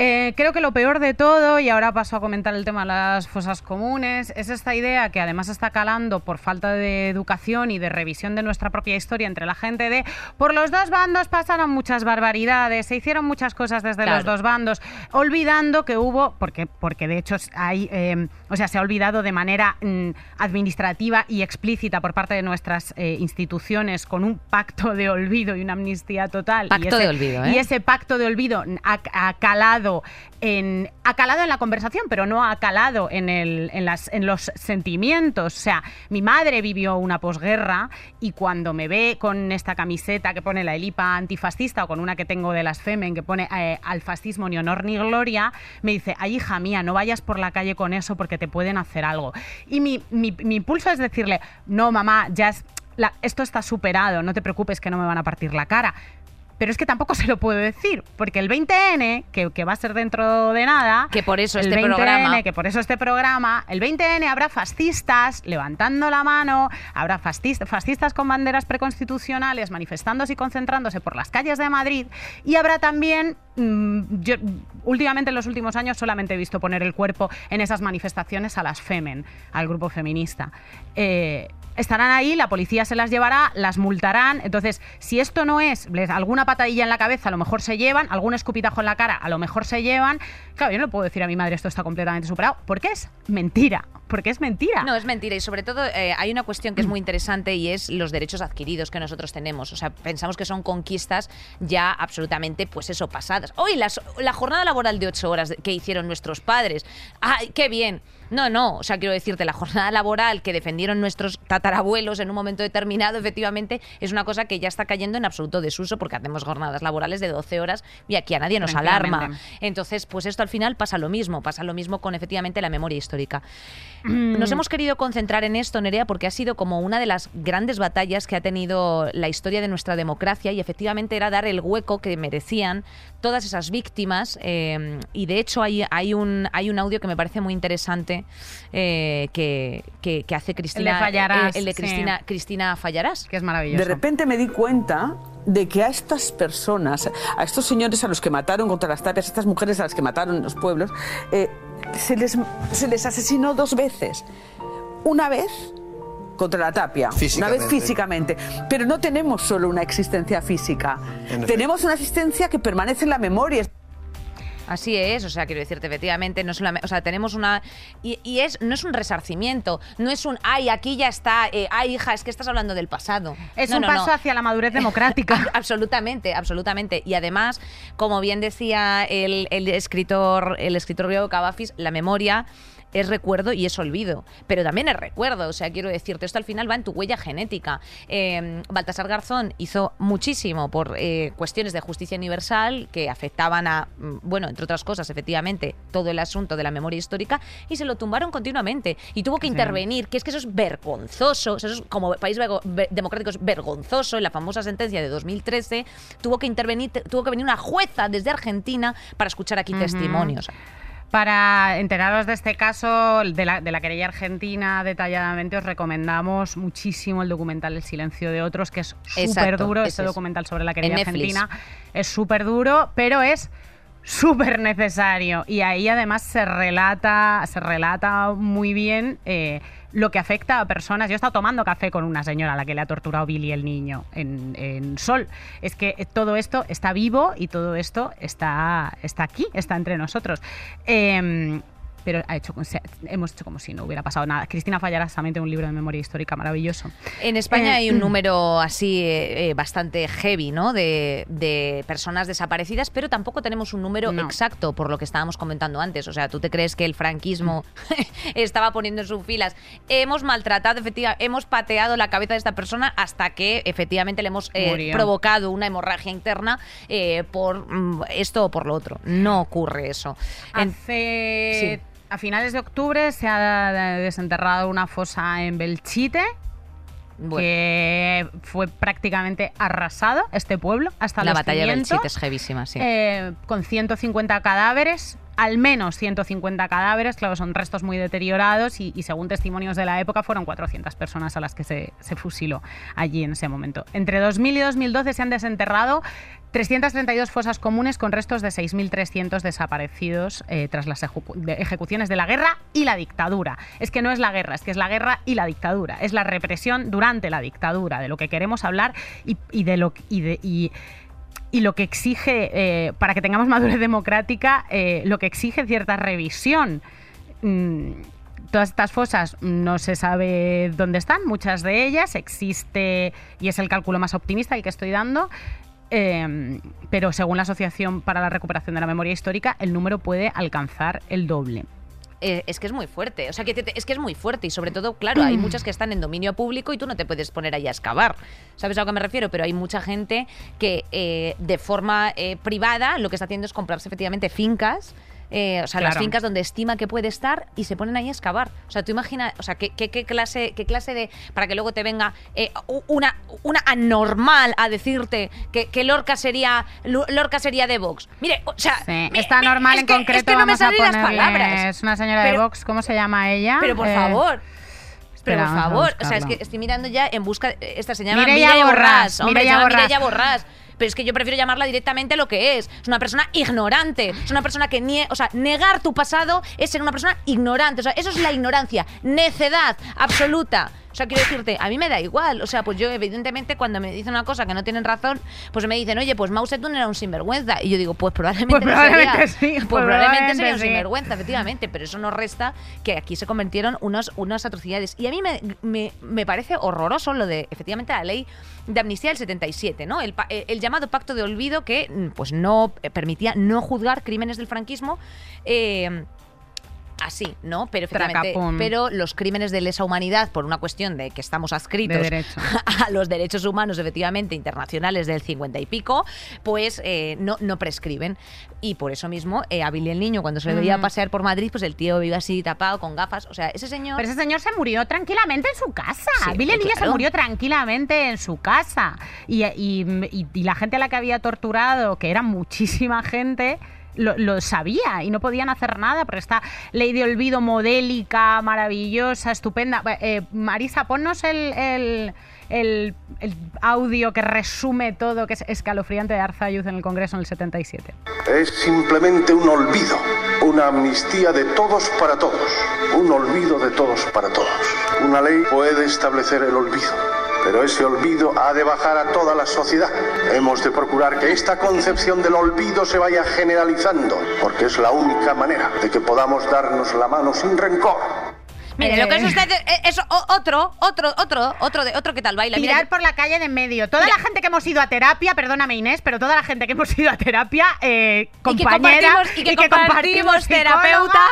Eh, creo que lo peor de todo, y ahora paso a comentar el tema de las fosas comunes, es esta idea que además está calando por falta de educación y de revisión de nuestra propia historia entre la gente de por los dos bandos pasaron muchas barbaridades, se hicieron muchas cosas desde los dos bandos, olvidando que hubo, porque, porque de hecho hay, eh, o sea, se ha olvidado de manera mm, administrativa y explícita por parte de nuestras eh, instituciones con un pacto de olvido y una amnistía total. y Pacto ese, de olvido, ¿eh? Y ese pacto de olvido ha, ha calado en ha calado en la conversación, pero no ha calado en, el, en, las, en los sentimientos. O sea, mi madre vivió una posguerra y cuando me ve con esta camiseta que pone la elipa antifascista o con una que tengo de las Femen que pone eh, al fascismo ni honor ni gloria, me dice, ay hija mía, no vayas por la calle con eso porque te pueden hacer algo. Y mi, mi, impulso es decirle, no mamá, ya es- esto está superado, no te preocupes que no me van a partir la cara. Pero es que tampoco se lo puedo decir, porque el 20N, que, que va a ser dentro de nada, Que por eso el este 20N, programa- que por eso este programa, el 20N habrá fascistas levantando la mano, habrá fascis- fascistas con banderas preconstitucionales manifestándose y concentrándose por las calles de Madrid, y habrá también, mm, yo últimamente en los últimos años solamente he visto poner el cuerpo en esas manifestaciones a las Femen, al grupo feminista. Eh, estarán ahí, la policía se las llevará, las multarán. Entonces, si esto no es alguna patadilla en la cabeza, a lo mejor se llevan, algún escupitajo en la cara, a lo mejor se llevan. Claro, yo no le puedo decir a mi madre esto está completamente superado, porque es mentira, porque es mentira. No, es mentira. Y sobre todo eh, hay una cuestión que es muy interesante y es los derechos adquiridos que nosotros tenemos. O sea, pensamos que son conquistas ya absolutamente, pues eso, pasadas. Hoy las- la jornada laboral de ocho horas que hicieron nuestros padres. ¡Ay, qué bien! No, no, o sea, quiero decirte, la jornada laboral que defendieron nuestros tatarabuelos en un momento determinado, efectivamente, es una cosa que ya está cayendo en absoluto desuso porque hacemos jornadas laborales de 12 horas y aquí a nadie nos alarma. Entonces, pues esto al final pasa lo mismo, pasa lo mismo con efectivamente la memoria histórica. Nos hemos querido concentrar en esto, Nerea, porque ha sido como una de las grandes batallas que ha tenido la historia de nuestra democracia y efectivamente era dar el hueco que merecían todas esas víctimas. eh, y de hecho hay, hay, un, hay un audio que me parece muy interesante eh, que, que- que hace Cristina. Fallarás, el de sí. Cristina, Cristina Fallarás. Que es maravilloso. De repente me di cuenta de que a estas personas, a estos señores a los que mataron contra las tapias, a estas mujeres a las que mataron en los pueblos, eh, se, les, se les asesinó dos veces. Una vez contra la tapia, una vez físicamente, pero no tenemos solo una existencia física, tenemos una existencia que permanece en la memoria. Así es, o sea, quiero decirte, efectivamente, no solamente, o sea, tenemos una y, y es no es un resarcimiento, no es un ay, aquí ya está, eh, ay, hija, es que estás hablando del pasado. Es No, un no, paso no. hacia la madurez democrática. Ab- Absolutamente, absolutamente. Y además, como bien decía el, el escritor, el escritor griego Cavafis, la memoria es recuerdo y es olvido, pero también es recuerdo, o sea, quiero decirte, esto al final va en tu huella genética. Eh, Baltasar Garzón hizo muchísimo por eh, cuestiones de justicia universal que afectaban a, mm, bueno, entre otras cosas, efectivamente, todo el asunto de la memoria histórica y se lo tumbaron continuamente y tuvo que intervenir, que es que eso es vergonzoso, eso es como país democrático es vergonzoso, en la famosa sentencia de 2013 tuvo que intervenir, te- tuvo que venir una jueza desde Argentina para escuchar aquí testimonios. Para enteraros de este caso, de la, de la querella argentina detalladamente, os recomendamos muchísimo el documental El silencio de otros, que es súper duro. ese Este es. documental sobre la querella argentina es súper duro, pero es súper necesario. Y ahí además se relata, se relata muy bien eh, lo que afecta a personas. Yo he estado tomando café con una señora a la que le ha torturado Billy el niño en, Sol. Es que todo esto está vivo y todo esto está, está aquí, está entre nosotros. Em, pero ha hecho, se- hemos hecho como si no hubiera pasado nada. Cristina Fallaras también tiene un libro de memoria histórica maravilloso. En España Eh, hay un número así eh, eh, bastante heavy, ¿no? De, de personas desaparecidas, pero tampoco tenemos un número No. exacto por lo que estábamos comentando antes. O sea, ¿tú te crees que el franquismo estaba poniendo en sus filas? Hemos maltratado, efectivamente, hemos pateado la cabeza de esta persona hasta que efectivamente le hemos eh, provocado una hemorragia interna por mm, esto o por lo otro. No ocurre eso. En- Hace, Sí. A finales de octubre se ha desenterrado una fosa en Belchite, bueno, que fue prácticamente arrasado este pueblo hasta la los batalla de Belchite es heavísima, sí. eh, con 150 cadáveres, al menos 150 cadáveres, claro, son restos muy deteriorados y, según testimonios de la época fueron 400 personas a las que se, fusiló allí en ese momento. Entre 2000 y 2012 se han desenterrado 332 fosas comunes con restos de 6.300 desaparecidos eh, tras las ejecuciones de la guerra y la dictadura. Es que no es la guerra, es que es la guerra y la dictadura. Es la represión durante la dictadura, de lo que queremos hablar y, y de lo y de y, y lo que exige, eh, para que tengamos madurez democrática, eh, lo que exige cierta revisión. Mm, todas estas fosas no se sabe dónde están, muchas de ellas existe, y es el cálculo más optimista el que estoy dando, eh, pero según la Asociación para la Recuperación de la Memoria Histórica, el número puede alcanzar el doble. Eh, es que es muy fuerte. O sea, que te- es que es muy fuerte y sobre todo, claro, hay muchas que están en dominio público y tú no te puedes poner ahí a excavar. ¿Sabes a lo que me refiero? Pero hay mucha gente que eh, de forma eh, privada lo que está haciendo es comprarse efectivamente fincas. Eh, o sea, las Claro. fincas donde estima que puede estar y se ponen ahí a excavar. O sea, tú imaginas, o sea, ¿qué, qué- qué clase, qué clase de. para que luego te venga eh, una, una anormal a decirte que, que Lorca sería Lorca sería de Vox. Mire, o sea. Sí, mi- esta mi- normal es en que- es concreto que no me vamos a salen las palabras. Es una señora de Pero- Vox, ¿cómo se llama ella? Pero por Eh, favor. Pero por favor, o sea, es que estoy mirando ya en busca. Esta se llama Mireia Borràs, Borràs. Hombre, Mireia Borràs. Mireia Borràs. Pero es que yo prefiero llamarla directamente lo que es. Es una persona ignorante. Es una persona que nie o sea, negar tu pasado es ser una persona ignorante. O sea, eso es la ignorancia. Necedad absoluta. O sea, quiero decirte, a mí me da igual. O sea, pues yo, evidentemente, cuando me dicen una cosa que no tienen razón, pues me dicen, oye, pues Mao Zedong era un sinvergüenza. Y yo digo, pues probablemente, Pues no probablemente sería. sí, Pues probablemente sería un sí. sinvergüenza, efectivamente. Pero eso no resta que aquí se convirtieron unos, unas atrocidades. Y a mí me, me- me parece horroroso lo de, efectivamente, la ley de amnistía del 77, ¿no? El, eh, el llamado pacto de olvido que mm, pues no eh, permitía no juzgar crímenes del franquismo. eh, Así, ¿no? Pero efectivamente, pero los crímenes de lesa humanidad, por una cuestión de que estamos adscritos De a los derechos humanos, efectivamente, internacionales del 50 y pico, pues eh, no, no prescriben. Y por eso mismo, eh, a Billy el Niño, cuando se le veía Ujú. pasear por Madrid, pues el tío iba así tapado, con gafas. O sea, ese señor... Pero ese señor se murió tranquilamente en su casa. Sí, Billy hombre, Niño se claro. murió tranquilamente en su casa. Y, y- y- y la gente a la que había torturado, que era muchísima gente, lo, sabía y no podían hacer nada porque esta ley de olvido modélica, maravillosa, estupenda. Eh, Marisa, ponnos el, el- el- el audio que resume todo, que es escalofriante de Arzayuz en el Congreso en el 77. Es simplemente un olvido, una amnistía de todos para todos, un olvido de todos para todos. Una ley puede establecer el olvido, pero ese olvido ha de bajar a toda la sociedad. Hemos de procurar que esta concepción del olvido se vaya generalizando, porque es la única manera de que podamos darnos la mano sin rencor. Mire, lo que es usted es otro, otro, otro, otro de otro que tal baila. Mira, Tirar por la calle de en medio. Toda Mira. la gente que hemos ido a terapia, perdóname Inés, pero toda la gente que hemos ido a terapia, eh, Y que compañera compartimos- y que compartimos terapeuta,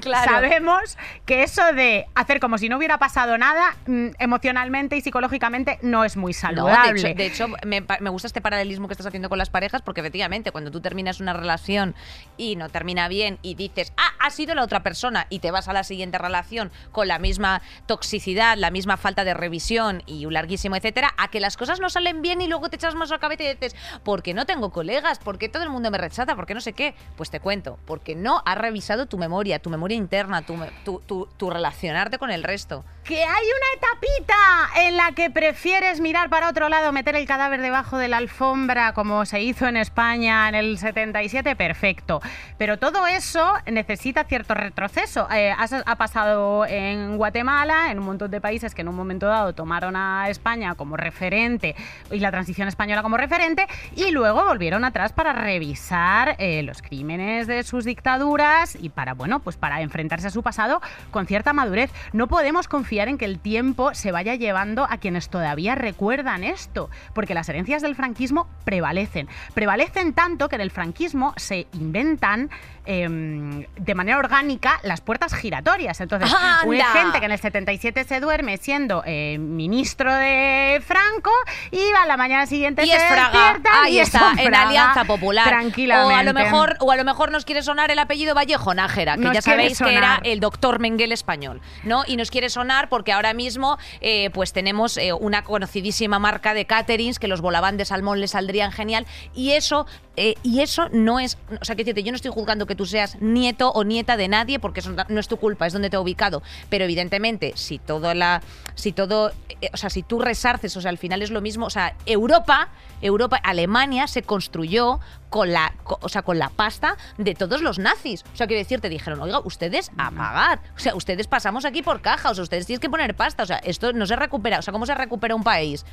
claro. sabemos que eso de hacer como si no hubiera pasado nada, mm, emocionalmente y psicológicamente no es muy No, saludable. de hecho, de hecho, me, me gusta este paralelismo que estás haciendo con las parejas porque efectivamente cuando tú terminas una relación y no termina bien y dices, ah, ha sido la otra persona y te vas a la siguiente relación con la misma toxicidad, la misma falta de revisión y un larguísimo etcétera, a que las cosas no salen bien y luego te echas más a la cabeza y dices, ¿por qué no tengo colegas? ¿Por qué todo el mundo me rechaza? ¿Por qué no sé qué? Pues te cuento, porque no has revisado tu memoria, tu memoria interna, tu, tu- tu- tu relacionarte con el resto. Que hay una etapita en la que prefieres mirar para otro lado, meter el cadáver debajo de la alfombra, como se hizo en España en el 77, perfecto. Pero todo eso necesita cierto retroceso. Eh, ha pasado en Guatemala, en un montón de países que en un momento dado tomaron a España como referente y la transición española como referente, y luego volvieron atrás para revisar eh, los crímenes de sus dictaduras y para, bueno, pues para enfrentarse a su pasado con cierta madurez. No podemos confiar en que el tiempo se vaya llevando a quienes todavía recuerdan esto, porque las herencias del franquismo prevalecen. Prevalecen tanto que en el franquismo se inventan em, de manera orgánica las puertas giratorias. Entonces, hay ¡Anda! gente que en el 77 se duerme siendo eh, ministro de Franco y a la mañana siguiente Y se es Fraga, ahí y está, en Alianza Popular. Tranquilamente. O a lo mejor, o a lo mejor nos quiere sonar el apellido Vallejo Nájera, que Nos ya sabéis que era el doctor Menguel español, ¿no? Y nos quiere sonar porque ahora mismo eh, pues tenemos eh, una conocidísima marca de caterings que los volaban de salmón le saldrían genial y eso y eso no es, o sea, que yo no estoy juzgando que tú seas nieto o nieta de nadie porque eso no es tu culpa, es donde te he ubicado, pero evidentemente si todo la si todo, eh, o sea, si tú resarces, o sea, al final es lo mismo, o sea, Europa, Europa, Alemania se construyó con la, o sea, con la pasta de todos los nazis. O sea, quiero decir, te dijeron, oiga, ustedes a pagar. O sea, ustedes pasamos aquí por caja, o sea, ustedes tienen que poner pasta. O sea, esto no se recupera. O sea, ¿cómo se recupera un país?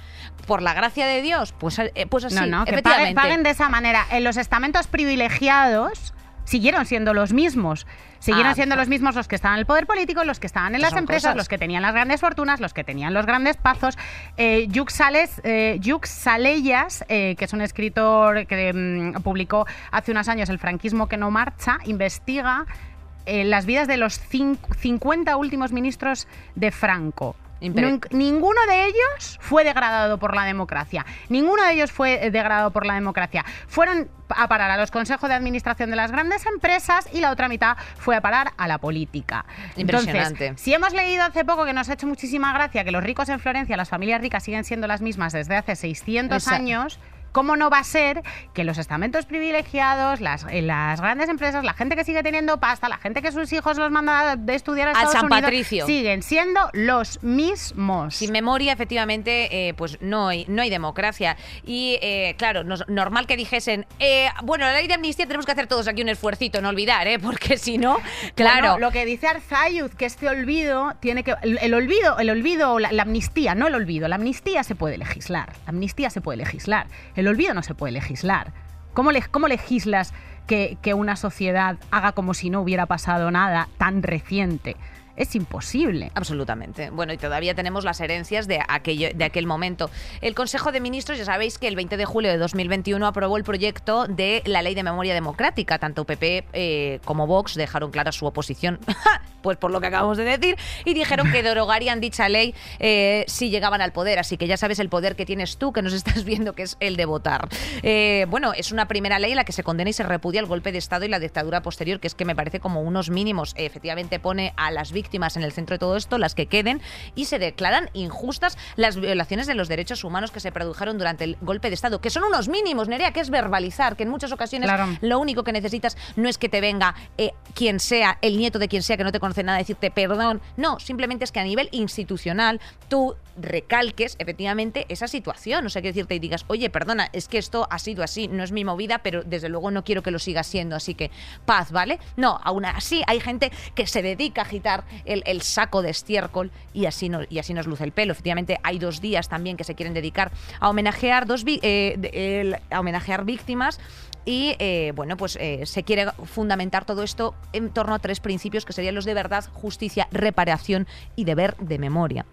Por la gracia de Dios, pues, eh, pues así, no, no, que paguen de esa manera. En los estamentos privilegiados siguieron siendo los mismos. Siguieron Ah, siendo los mismos los que estaban en el poder político, los que estaban en las empresas, cosas. los que tenían las grandes fortunas, los que tenían los grandes pazos. Eh, Yux, Sales, eh, Yux Salellas, eh, que es un escritor que mm, publicó hace unos años El franquismo que no marcha, investiga eh, las vidas de los cin- 50 últimos ministros de Franco. Ninguno de ellos fue degradado por la democracia. Ninguno de ellos fue eh, degradado por la democracia. Fueron a parar a los consejos de administración de las grandes empresas y la otra mitad fue a parar a la política. Impresionante. Entonces, si hemos leído hace poco que nos ha hecho muchísima gracia que los ricos en Florencia, las familias ricas siguen siendo las mismas desde hace 600 Esa- años, ¿Cómo no va a ser que los estamentos privilegiados, las, eh, las grandes empresas, la gente que sigue teniendo pasta, la gente que sus hijos los manda de estudiar a Al Estados San Unidos, Patricio. siguen siendo los mismos? Sin memoria, efectivamente, eh, pues no hay, no hay democracia. Y eh, claro, normal que dijesen, eh, bueno, la ley de amnistía tenemos que hacer todos aquí un esfuercito, no olvidar, ¿eh? porque si no, claro. Bueno, lo que dice Arzayuz, que este olvido tiene que. El, el olvido, el olvido, o la, la amnistía, no el olvido. La amnistía se puede legislar. La amnistía se puede legislar. El olvido no se puede legislar. ¿Cómo, cómo legislas que, que una sociedad haga como si no hubiera pasado nada tan reciente? Es imposible. Absolutamente. Bueno, y todavía tenemos las herencias de, aquello, de aquel momento. El Consejo de Ministros, ya sabéis que el 20 de julio de 2021 aprobó el proyecto de la Ley de Memoria Democrática. Tanto PP eh, como Vox dejaron clara su oposición, pues por lo que acabamos de decir, y dijeron que derogarían dicha ley eh, si llegaban al poder. Así que ya sabes el poder que tienes tú, que nos estás viendo, que es el de votar. Eh, bueno, es una primera ley en la que se condena y se repudia el golpe de Estado y la dictadura posterior, que es que me parece como unos mínimos. Efectivamente pone a las víctimas en el centro de todo esto, las que queden, y se declaran injustas las violaciones de los derechos humanos que se produjeron durante el golpe de Estado, que son unos mínimos, Nerea, que es verbalizar, que en muchas ocasiones Claro. lo único que necesitas no es que te venga eh, quien sea, el nieto de quien sea que no te conoce nada, a decirte perdón. No, simplemente es que a nivel institucional tú recalques efectivamente esa situación. O sea, que decirte y digas, oye, perdona, es que esto ha sido así, no es mi movida, pero desde luego no quiero que lo siga siendo, así que paz, ¿vale? No, aún así hay gente que se dedica a agitar el, saco de estiércol y así, y así nos luce el pelo. Efectivamente, hay dos días también que se quieren dedicar a homenajear, dos eh, a homenajear víctimas y eh, bueno, pues eh, se quiere fundamentar todo esto en torno a tres principios que serían los de verdad, justicia, reparación y deber de memoria.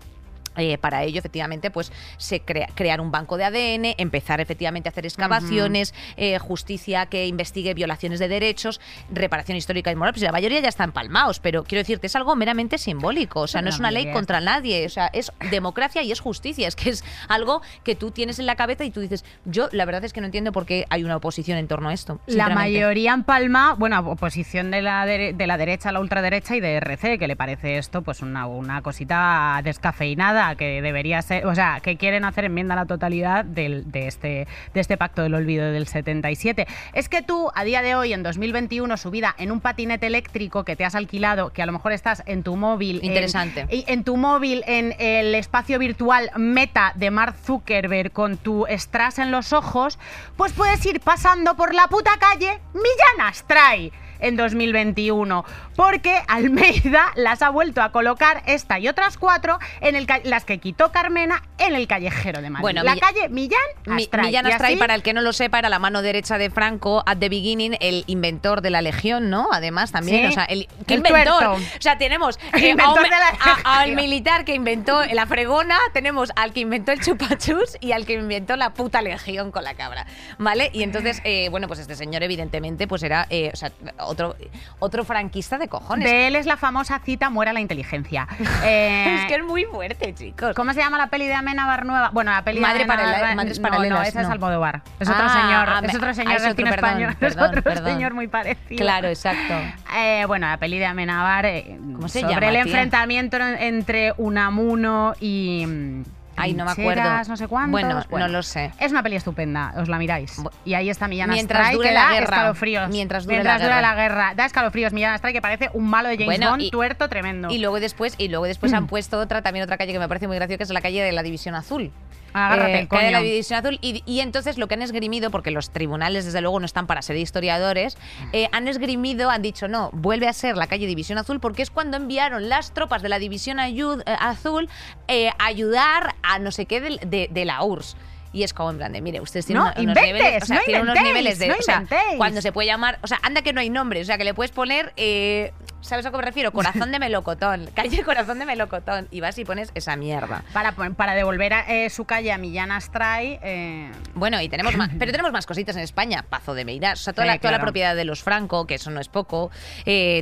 Eh, para ello, efectivamente, pues se crea crear un banco de ADN, empezar efectivamente a hacer excavaciones, eh, justicia que investigue violaciones de derechos, reparación histórica y moral. Pues la mayoría ya están palmados, pero quiero decirte, es algo meramente simbólico. O sea, no es una ley contra nadie. O sea, es democracia y es justicia. Es que es algo que tú tienes en la cabeza y tú dices, yo la verdad es que no entiendo por qué hay una oposición en torno a esto. La mayoría en Palma, bueno, oposición de la, dere- de la derecha a la ultraderecha y de RC, que le parece esto pues una, una cosita descafeinada. Que debería ser, o sea, que quieren hacer enmienda a la totalidad del- de, este, de este pacto del olvido del 77. Es que tú, a día de hoy, en 2021, subida en un patinete eléctrico que te has alquilado, que a lo mejor estás en tu móvil. en- Interesante. y en tu móvil, en el espacio virtual Meta de Mark Zuckerberg con tu strass en los ojos, pues puedes ir pasando por la puta calle Millán Astray en 2021, porque Almeida las ha vuelto a colocar esta y otras cuatro en el las que quitó Carmena en el callejero de Madrid. Bueno, la Mill- calle Millán Mi- Astray. Millán Astray, así- para el que no lo sepa, era la mano derecha de Franco at the beginning, el inventor de la Legión, ¿no? Además, también, Sí. o sea, el, ¿qué El inventor? tuerto. O sea, tenemos eh, a, inventor un- de la a- al militar que inventó la fregona, tenemos al que inventó el chupachus y al que inventó la puta Legión con la cabra, ¿vale? Y entonces, eh, bueno, pues este señor evidentemente pues era eh, o sea, otro, otro franquista de cojones. De él es la famosa cita Muera la inteligencia. Eh, es que es muy fuerte, chicos. ¿Cómo se llama la peli de Amenábar nueva? Bueno, la peli Madre de Amenábar- Madres no, Paralelas, No, esa es no. Almodóvar. Es otro Ah, señor, es otro señor del cine español. es otro perdón. señor muy parecido. Claro, exacto. Eh, bueno, la peli de Amenábar eh, ¿Cómo se sobre llama, el tía? enfrentamiento entre Unamuno y mm, Ay, no me acuerdo. no sé cuántos. Bueno, no lo sé. Es una peli estupenda, os la miráis. Y ahí está Millán Mientras Astray, dure que la da guerra. escalofríos. Mientras dure la dure guerra. la guerra. Da escalofríos Millán Astray, que parece un malo de James Bueno, Bond, y- tuerto tremendo. Y luego después, y luego después han puesto otra, también otra calle que me parece muy graciosa, que es la calle de la División Azul. Agárrate, Eh, de la. División Azul. Y, y entonces lo que han esgrimido, porque los tribunales desde luego no están para ser historiadores, eh, han esgrimido, han dicho, no, vuelve a ser la calle División Azul, porque es cuando enviaron las tropas de la División Ayud- eh, Azul eh, a ayudar a no sé qué del- de, de la URSS. Y es como en plan de, mire, ustedes tienen No una- unos niveles, o sea, no tienen unos inventéis, niveles de, no o sea, inventéis. cuando se puede llamar, o sea, anda que no hay nombre, o sea, que le puedes poner, eh, ¿sabes a qué me refiero? Corazón de melocotón, calle Corazón de melocotón, y vas y pones esa mierda. Para, para devolver a, eh, su calle a Millán Astray. eh, Bueno, y tenemos más, pero tenemos más cositas en España. Pazo de Meirás, o sea, toda, Sí, la, toda la propiedad de los Franco, que eso no es poco.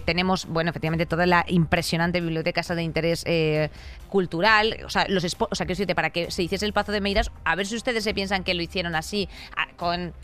Tenemos, bueno, efectivamente, toda la impresionante biblioteca esa de interés cultural. O sea, los o sea, que para que se hiciese el Pazo de Meirás, a ver si ustedes se piensan que lo hicieron así, con.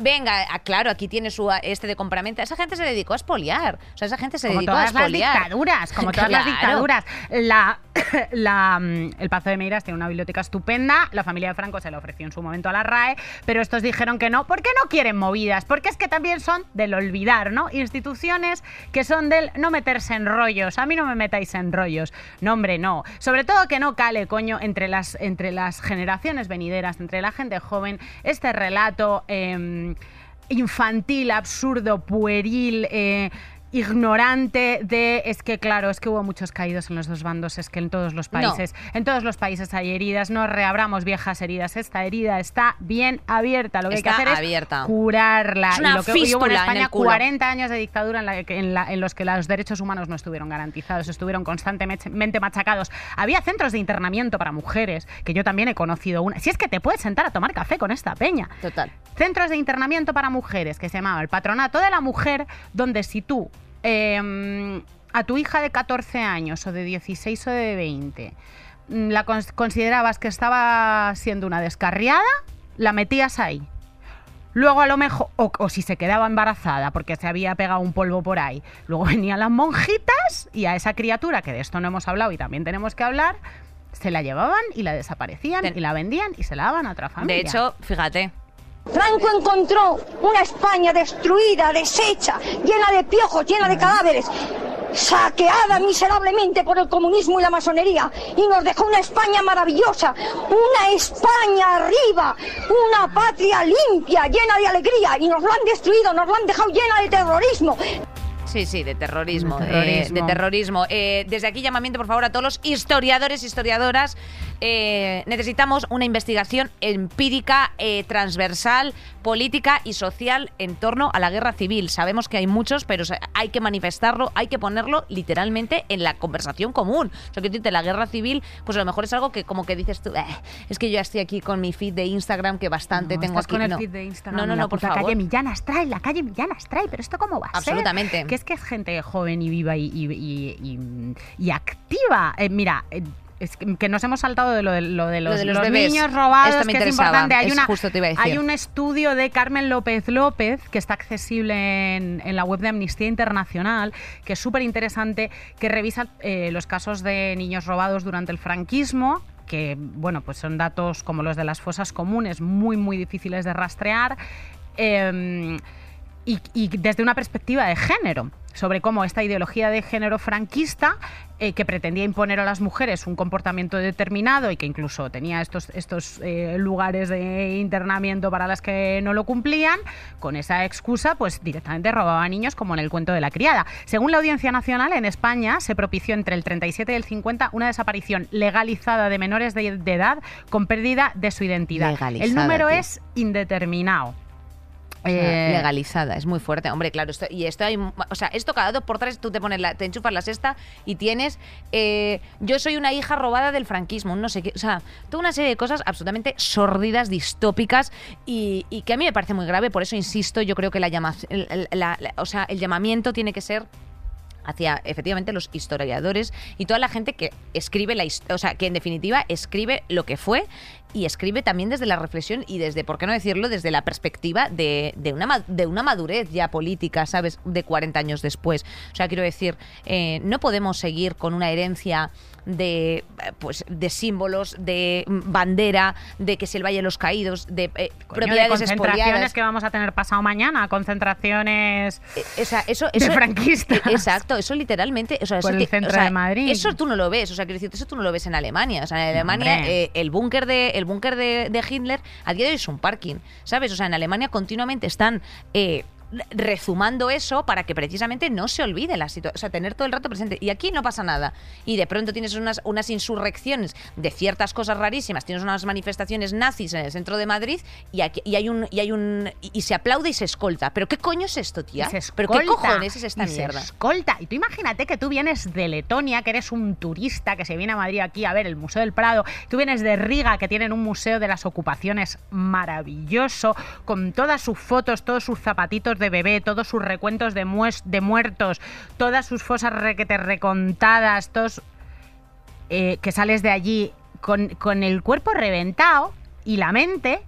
Venga, ah, claro, aquí tiene su ah, este de compraventa. Esa gente se dedicó a espoliar. O sea, esa gente se como dedicó a todas las dictaduras, como todas las dictaduras. La, la, mm, el Pazo de Meiras tiene una biblioteca estupenda, la familia de Franco se la ofreció en su momento a la RAE, pero estos dijeron que no, porque no quieren movidas, porque es que también son del olvidar, ¿no? Instituciones que son del no meterse en rollos, a mí no me metáis en rollos, no hombre, no. Sobre todo que no cale, coño, entre las, entre las generaciones venideras, entre la gente joven, este relato... em, infantil, absurdo, pueril, eh, ignorante de es que claro, es que hubo muchos caídos en los dos bandos, es que en todos los No. países, en todos los países hay heridas, no reabramos viejas heridas, esta herida está bien abierta, lo que Está hay que hacer abierta. es curarla. Es una y lo que hubo en España el culo. 40 años de dictadura en, la que- en la- en los que los derechos humanos no estuvieron garantizados, estuvieron constantemente machacados. Había centros de internamiento para mujeres, que yo también he conocido una. Si es que te puedes sentar a tomar café con esta peña. Total. Centros de internamiento para mujeres, que se llamaba el Patronato de la Mujer, donde si tú eh, a tu hija de 14 años o de 16 o de 20 mm, la cons- considerabas que estaba siendo una descarriada, la metías ahí. Luego a lo mejor, o, o si se quedaba embarazada porque se había pegado un polvo por ahí, luego venían las monjitas y a esa criatura, que de esto no hemos hablado y también tenemos que hablar, se la llevaban y la desaparecían Ten- y la vendían y se la daban a otra familia. De hecho, fíjate, Franco encontró una España destruida, deshecha, llena de piojos, llena de cadáveres, saqueada miserablemente por el comunismo y la masonería, y nos dejó una España maravillosa, una España arriba, una patria limpia, llena de alegría, y nos lo han destruido, nos lo han dejado llena de terrorismo. Sí, sí, de terrorismo. De eh, terrorismo. de terrorismo. Eh, desde aquí llamamiento, por favor, a todos los historiadores y historiadoras. Eh, necesitamos una investigación empírica, eh, transversal, política y social en torno a la guerra civil. Sabemos que hay muchos, pero hay que manifestarlo, hay que ponerlo literalmente en la conversación común. O sea, que la guerra civil, pues a lo mejor es algo que como que dices tú, "Eh, es que yo ya estoy aquí con mi feed de Instagram que bastante No, tengo estás aquí. con el No. feed de Instagram. No, no, la no, por favor. calle Millán Astray, la calle Millán Astray, pero esto cómo va a ser? Absolutamente. Que es que es gente joven y viva y, y- y- y- y activa. Eh, mira, es que, que nos hemos saltado de lo de, lo de los, de los los niños robados, Esto me que es importante. Hay, es una, justo te iba a decir. hay un estudio de Carmen López López que está accesible en, en la web de Amnistía Internacional, que es súper interesante, que revisa eh, los casos de niños robados durante el franquismo que bueno, pues son datos como los de las fosas comunes muy, muy difíciles de rastrear. em, y, y desde una perspectiva de género, sobre cómo esta ideología de género franquista, eh, que pretendía imponer a las mujeres un comportamiento determinado y que incluso tenía estos, estos eh, lugares de internamiento para las que no lo cumplían, con esa excusa, pues directamente robaba a niños como en el cuento de la criada. Según la Audiencia Nacional, en España se propició entre el 37 y el 50 una desaparición legalizada de menores de, de edad con pérdida de su identidad. el número tío. es indeterminado. Eh, legalizada, es muy fuerte. Hombre, claro, esto, y esto hay, o sea, esto cada dos por tres tú te pones la, te enchufas la sexta y tienes eh, yo soy una hija robada del franquismo, no sé qué, o sea, toda una serie de cosas absolutamente sordidas, distópicas y, y que a mí me parece muy grave, por eso insisto, yo creo que la, llama, el- el- la- la- o sea, el llamamiento tiene que ser hacia efectivamente los historiadores y toda la gente que escribe la o sea, que en definitiva escribe lo que fue y escribe también desde la reflexión y desde, ¿por qué no decirlo?, desde la perspectiva de, de una, de una madurez ya política, ¿sabes?, de 40 años después. O sea, quiero decir, eh, no podemos seguir con una herencia de, eh, pues, de símbolos, de bandera, de que si el Valle de los Caídos, de eh, coño, de propiedades concentraciones expoliadas. que vamos a tener pasado mañana, concentraciones Eh, o sea, eso, de eso franquistas. Exacto, eso literalmente. O sea, Por eso el centro o sea, de Madrid. Eso tú no lo ves. O sea, quiero decir, eso tú no lo ves en Alemania. O sea, en Alemania eh, el búnker de el búnker de, de Hitler a día de hoy es un parking, ¿sabes? O sea, en Alemania continuamente están eh, rezumando eso para que precisamente no se olvide la situación, o sea, tener todo el rato presente. Y aquí no pasa nada. Y de pronto tienes unas, unas insurrecciones de ciertas cosas rarísimas, tienes unas manifestaciones nazis en el centro de Madrid y, aquí, y hay un y hay un y, y se aplaude y se escolta. ¿Pero qué coño es esto, tía? Se ¿Pero qué escolta, cojones es esta y se mierda? escolta. Y tú imagínate que tú vienes de Letonia, que eres un turista que se viene a Madrid aquí a ver el Museo del Prado. Tú vienes de Riga, que tienen un museo de las ocupaciones maravilloso, con todas sus fotos, todos sus zapatitos de bebé, todos sus recuentos de, mues- de muertos, todas sus fosas requete recontadas, todos eh, que sales de allí con, con el cuerpo reventado y la mente,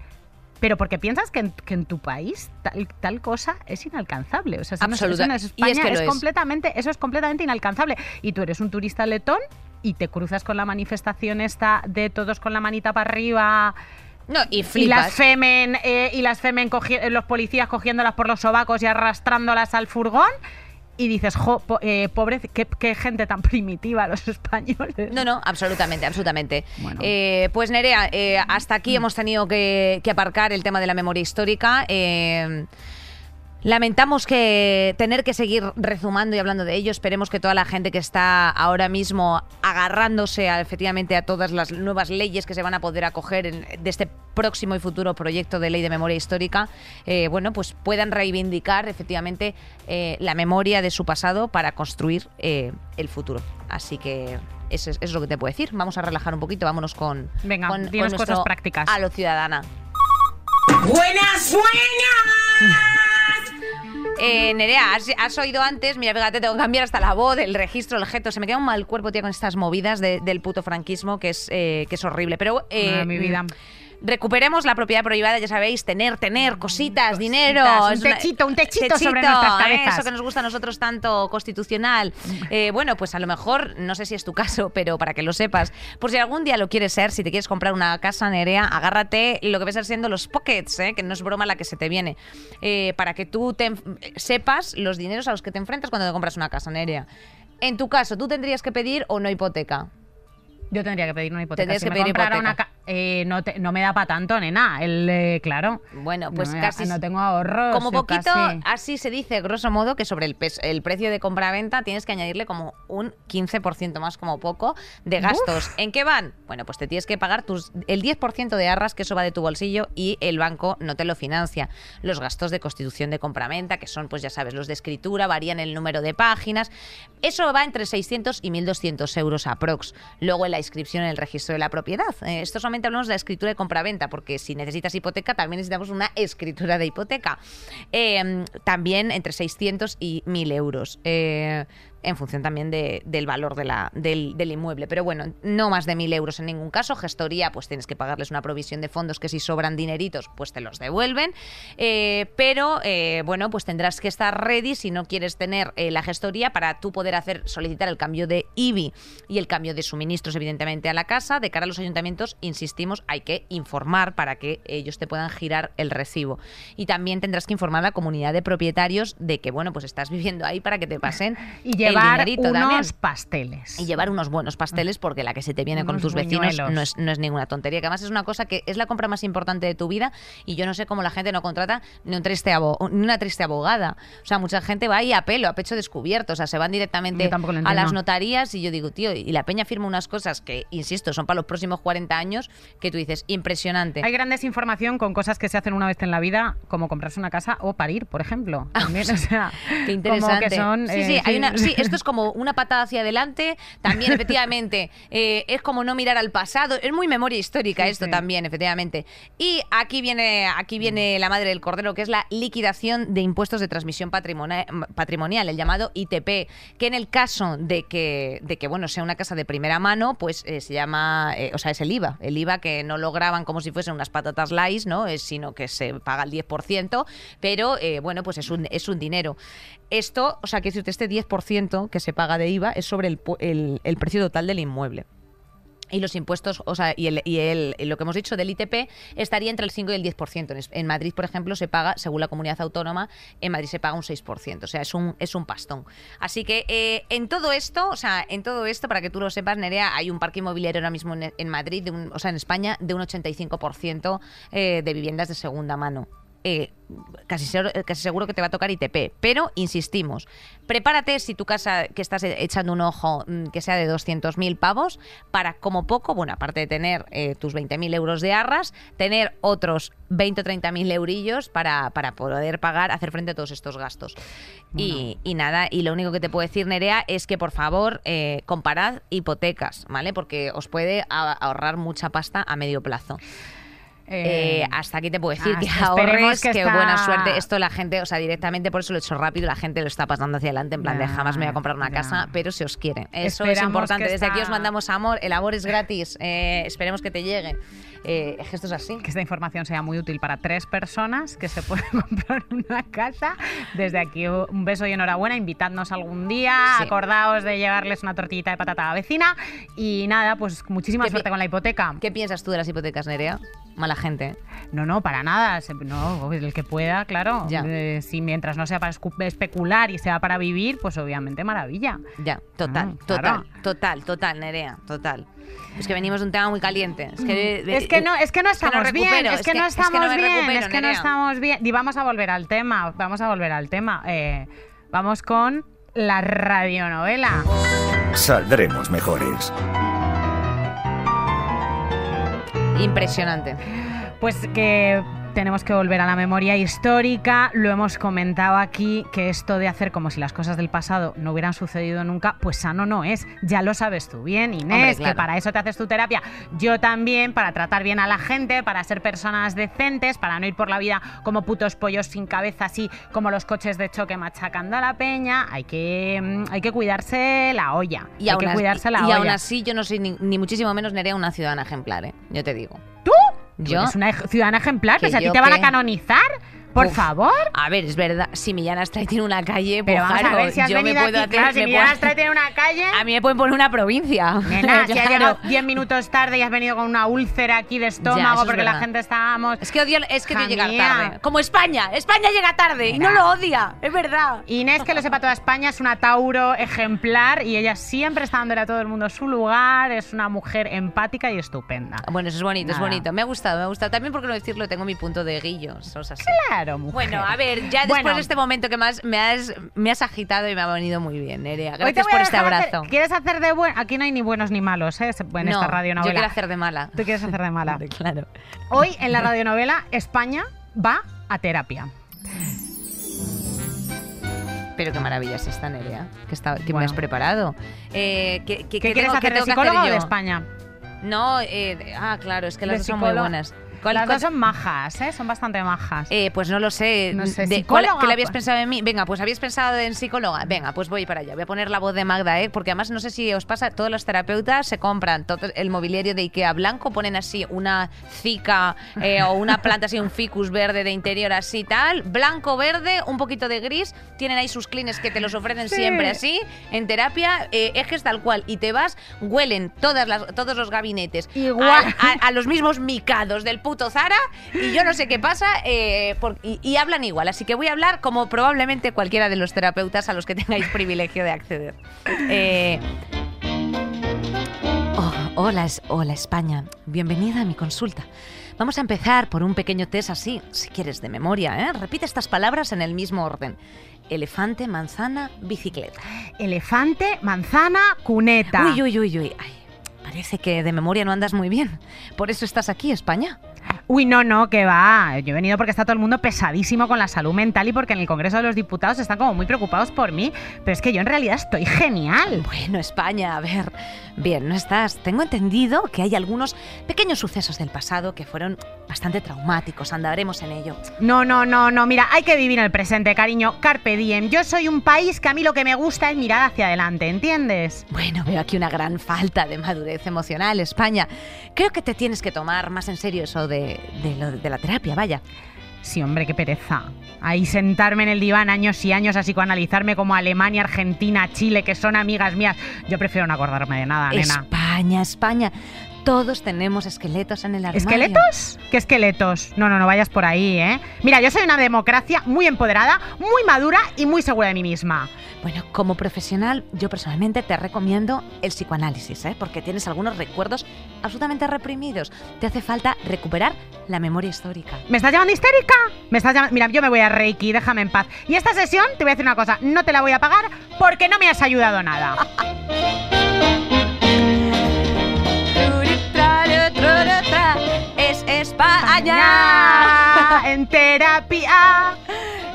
pero porque piensas que en, que en tu país tal, tal cosa es inalcanzable. O sea, eso no es- eso Absoluta- no es y es España, que es es. completamente, eso es completamente inalcanzable. Y tú eres un turista letón y te cruzas con la manifestación esta de todos con la manita para arriba. No, y las femen, eh, y las femen eh, los policías cogiéndolas por los sobacos y arrastrándolas al furgón. Y dices, jo, po- eh, pobre, qué, qué gente tan primitiva los españoles. No, no, absolutamente, absolutamente. Bueno. Eh, pues Nerea, eh, hasta aquí hemos tenido que, que aparcar el tema de la memoria histórica. Lamentamos que tener que seguir rezumando y hablando de ello. Esperemos que toda la gente que está ahora mismo agarrándose a, efectivamente a todas las nuevas leyes que se van a poder acoger en- de este próximo y futuro proyecto de ley de memoria histórica, eh, bueno, pues puedan reivindicar efectivamente eh, la memoria de su pasado para construir eh, el futuro. Así que eso es, eso es lo que te puedo decir. Vamos a relajar un poquito, vámonos con, Venga, con, cosas prácticas. A lo ciudadana. Buenas, buenas. Eh, Nerea, has, has oído antes, mira, fíjate, tengo que cambiar hasta la voz, el registro, el gesto. Se me queda un mal cuerpo, tía, con estas movidas de- del puto franquismo, que es, eh, que es horrible. Pero. eh, Ah, mi vida. mm, Recuperemos la propiedad prohibida, ya sabéis, tener, tener cositas, dinero. un techito, un techito sobre nuestras ¿eh? cabezas. Eso que nos gusta a nosotros tanto, constitucional. Eh, bueno, pues a lo mejor, no sé si es tu caso, pero para que lo sepas, por si algún día lo quieres ser, si te quieres comprar una casa nerea, agárrate lo que va a siendo los pockets, ¿eh? que no es broma la que se te viene, para que tú te sepas los dineros a los que te enfrentas cuando te compras una casa nerea. En tu caso, ¿tú tendrías que pedir o no hipoteca? Yo tendría que pedir una hipoteca. Tendrías si que me pedir comprara hipoteca. una eh, no, te- no me da para tanto, nena. El, eh, claro. Bueno, pues no me da- casi. No tengo ahorros. Como poquito, casi. así se dice, grosso modo, que sobre el, pes- el precio de compra-venta tienes que añadirle como un 15% más, como poco, de gastos. ¿En qué van? Bueno, pues te tienes que pagar tus, el 10% de arras, que eso va de tu bolsillo, y el banco no te lo financia. Los gastos de constitución de compra-venta, que son, pues ya sabes, los de escritura, varían el número de páginas. Eso va entre 600 y 1.200 euros aprox. Luego en la inscripción en el registro de la propiedad. Eh, esto hablamos de la escritura de compraventa, porque si necesitas hipoteca, también necesitamos una escritura de hipoteca. Eh, también entre 600 y 1.000 euros. Eh, en función también de- del valor de la, del, del inmueble. Pero bueno, no más de mil euros en ningún caso. Gestoría, pues tienes que pagarles una provisión de fondos que si sobran dineritos, pues te los devuelven. Eh, pero eh, bueno, pues tendrás que estar ready si no quieres tener eh, la gestoría para tú poder hacer solicitar el cambio de IBI y el cambio de suministros, evidentemente, a la casa. De cara a los ayuntamientos, insistimos, hay que informar para que ellos te puedan girar el recibo. Y también tendrás que informar a la comunidad de propietarios de que, bueno, pues estás viviendo ahí para que te pasen Y llevar unos también. pasteles. Y llevar unos buenos pasteles porque la que se te viene con Unos tus vecinos no es, no es ninguna tontería. Que además es una cosa que es la compra más importante de tu vida y yo no sé cómo la gente no contrata ni, un triste ni una triste abogada. O sea, mucha gente va ahí a pelo, a pecho descubierto. O sea, se van directamente a las notarías y yo digo, tío, y la peña firma unas cosas que, insisto, son para los próximos 40 años que tú dices, impresionante. Hay gran desinformación con cosas que se hacen una vez en la vida, como comprarse una casa o parir, por ejemplo. También, o sea, Qué interesante. Como que son, sí, eh, sí, hay una- sí, esto es como una patada hacia adelante. También, efectivamente, eh, es como no mirar al pasado. Es muy memoria histórica Sí, esto sí. también, efectivamente. Y aquí viene, aquí viene la madre del cordero, que es la liquidación de impuestos de transmisión patrimonial, el llamado ITP, que en el caso de que, de que bueno, sea una casa de primera mano, pues eh, se llama, eh, o sea, es el IVA. El IVA que no lo graban como si fuesen unas patatas light, ¿no? Es, sino que se paga el 10%, pero bueno, pues es un, es un dinero. Esto, o sea, que usted este 10% que se paga de IVA es sobre el, el- el precio total del inmueble. Y los impuestos, o sea, y, el, y el- lo que hemos dicho del ITP estaría entre el 5 y el 10%. En, Madrid, por ejemplo, se paga, según la comunidad autónoma, en Madrid se paga un 6%. O sea, es un, es un pastón. Así que eh, en todo esto, o sea, en todo esto, para que tú lo sepas, Nerea, hay un parque inmobiliario ahora mismo en, en Madrid, de un- o sea, en España, de un 85% eh, de viviendas de segunda mano. Eh, casi, seguro, casi seguro que te va a tocar ITP. Pero, insistimos, prepárate si tu casa que estás e- echando un ojo, mm, que sea de 200.000 pavos, para como poco, bueno, aparte de tener eh, tus 20.000 euros de arras, tener otros 20 o 30.000 eurillos para, para poder pagar, hacer frente a todos estos gastos. Y, y nada, y lo único que te puedo decir, Nerea, es que por favor eh, comparad hipotecas, ¿vale? Porque os puede ahorrar mucha pasta a medio plazo. Eh, hasta aquí te puedo decir que hasta esperemos ahorres, que que, esta- buena suerte. Esto la gente, o sea, directamente por eso lo he hecho rápido, la gente lo está pasando hacia adelante, en plan de jamás me voy a comprar una casa, pero si os quiere. Eso es Esperamos importante. que Desde aquí os mandamos amor, el amor es gratis, eh, esperemos que te llegue. Eh, es que esto es así. que esta información sea muy útil para tres personas que se pueden comprar una casa. Desde aquí un beso y enhorabuena. Invitadnos algún día. Sí. Acordaos de llevarles una tortillita de patata a la vecina. Y nada, pues muchísima ¿Qué pi- suerte con la hipoteca. ¿Qué piensas tú de las hipotecas, Nerea? Mala gente. No, no, para nada. No, el que pueda, claro. Ya. Eh, si mientras no sea para especular y sea para vivir, pues obviamente maravilla. Ya, total, Ah, claro. total, total, total, Nerea, total. Es que venimos de un tema muy caliente. Es que, Mm. Es que no, es que no es que no estamos bien, es que no es que estamos no me bien, recupero, es que no Nerea. estamos bien. Y vamos a volver al tema, vamos a volver al tema. Eh, vamos con la radionovela. Saldremos mejores. Impresionante. Pues que tenemos que volver a la memoria histórica. Lo hemos comentado aquí, que esto de hacer como si las cosas del pasado no hubieran sucedido nunca, pues sano no es. Ya lo sabes tú bien, Inés, Hombre, que para eso te haces tu terapia. Yo también, para tratar bien a la gente, para ser personas decentes, para no ir por la vida como putos pollos sin cabeza, así como los coches de choque machacando a la peña. Hay que, mm, hay que cuidarse la olla. Y, hay aún, que cuidarse la y olla. aún así yo no soy ni, ni muchísimo menos Nerea una ciudadana ejemplar, ¿eh? Yo te digo. ¿Tú? Yo- Eres una ciudadana ejemplar, si a ti te van a canonizar, por Uf. favor. A ver, es verdad, si Millán Astray tiene una calle, pues Pero vamos claro, a ver si has yo me puedo aquí, hacer... claro, si me puedo- Astray tiene una calle... A mí me pueden poner una provincia. Nena, si has Claro. llegado 10 minutos tarde y has venido con una úlcera aquí de estómago es porque la gente estábamos... Es que odio, es que odio llegar tarde. Como España, España llega tarde y no lo odia, es verdad. Inés, que lo sepa toda España, es una Tauro ejemplar y ella siempre está dándole a todo el mundo su lugar, es una mujer empática y estupenda. Bueno, eso es bonito, es bonito. Me ha gustado, me ha gustado. También, por qué no decirlo, tengo mi punto de guillos. o sea, sí. Claro, mujer. Bueno, a ver, ya después Bueno. de este momento que más me has, me has agitado y me ha venido muy bien, Nerea. Gracias por este hacer- abrazo. ¿Quieres hacer de buen? Aquí no hay ni buenos ni malos, ¿eh? En no, esta radionovela. yo quiero hacer de mala. Tú quieres hacer de mala. Claro. Hoy en la radionovela España va a terapia. Pero qué maravilla es esta, Nerea, que, está, que me Bueno. has preparado. Eh, ¿qué, qué- ¿Qué qué quieres tengo- hacer de psicólogo o de? España? No, eh, ah, claro, es que las dos son muy buenas. ¿Cuál- Las dos son majas, ¿eh? Son bastante majas. Eh, pues no lo sé. No sé, De- ¿cuál- ¿Qué le habías pues. pensado en mí? Venga, pues habías pensado en psicóloga. Venga, pues voy para allá. Voy a poner la voz de Magda, ¿eh? Porque además no sé si os pasa, todos los terapeutas se compran todo el mobiliario de Ikea blanco, ponen así una cica eh, o una planta así, un ficus verde de interior así tal, blanco, verde, un poquito de gris. Tienen ahí sus clines que te los ofrecen Sí. siempre así, en terapia, eh, ejes tal cual. Y te vas, huelen todas las, todos los gabinetes Igual. a- a, a los mismos micados del puto Zara y yo no sé qué pasa eh, por- y, y hablan igual. Así que voy a hablar como probablemente cualquiera de los terapeutas a los que tengáis privilegio de acceder. Eh, oh, hola, hola España, bienvenida a mi consulta. Vamos a empezar por un pequeño test así, si quieres, de memoria. ¿eh? Repite estas palabras en el mismo orden. Elefante, manzana, bicicleta. Elefante, manzana, cuneta. Uy, uy, uy, uy. Ay, parece que de memoria no andas muy bien. Por eso estás aquí, España. Uy, no, no, que va. Yo he venido porque está todo el mundo pesadísimo con la salud mental y porque en el Congreso de los Diputados están como muy preocupados por mí. Pero es que yo en realidad estoy genial. Bueno, España, a ver. Bien, no estás. Tengo entendido que hay algunos pequeños sucesos del pasado que fueron bastante traumáticos. Andaremos en ello. No, no, no, no. Mira, hay que vivir en el presente, cariño. Carpe diem. Yo soy un país que a mí lo que me gusta es mirar hacia adelante, ¿entiendes? Bueno, veo aquí una gran falta de madurez emocional, España. Creo que te tienes que tomar más en serio eso de, de la terapia, vaya. Sí, hombre, qué pereza. Ahí sentarme en el diván años y años a psicoanalizarme como Alemania, Argentina, Chile, que son amigas mías. Yo prefiero no acordarme de nada, nena. España, España. Todos tenemos esqueletos en el armario. ¿Esqueletos? ¿Qué esqueletos? No, no, no vayas por ahí, ¿eh? Mira, yo soy una democracia muy empoderada, muy madura y muy segura de mí misma. Bueno, como profesional, yo personalmente te recomiendo el psicoanálisis, ¿eh? porque tienes algunos recuerdos absolutamente reprimidos. Te hace falta recuperar la memoria histórica. ¿Me estás llamando histérica? ¿Me estás llamando? Mira, yo me voy a Reiki, déjame en paz. Y esta sesión, te voy a decir una cosa, no te la voy a pagar porque no me has ayudado nada. España. en terapia.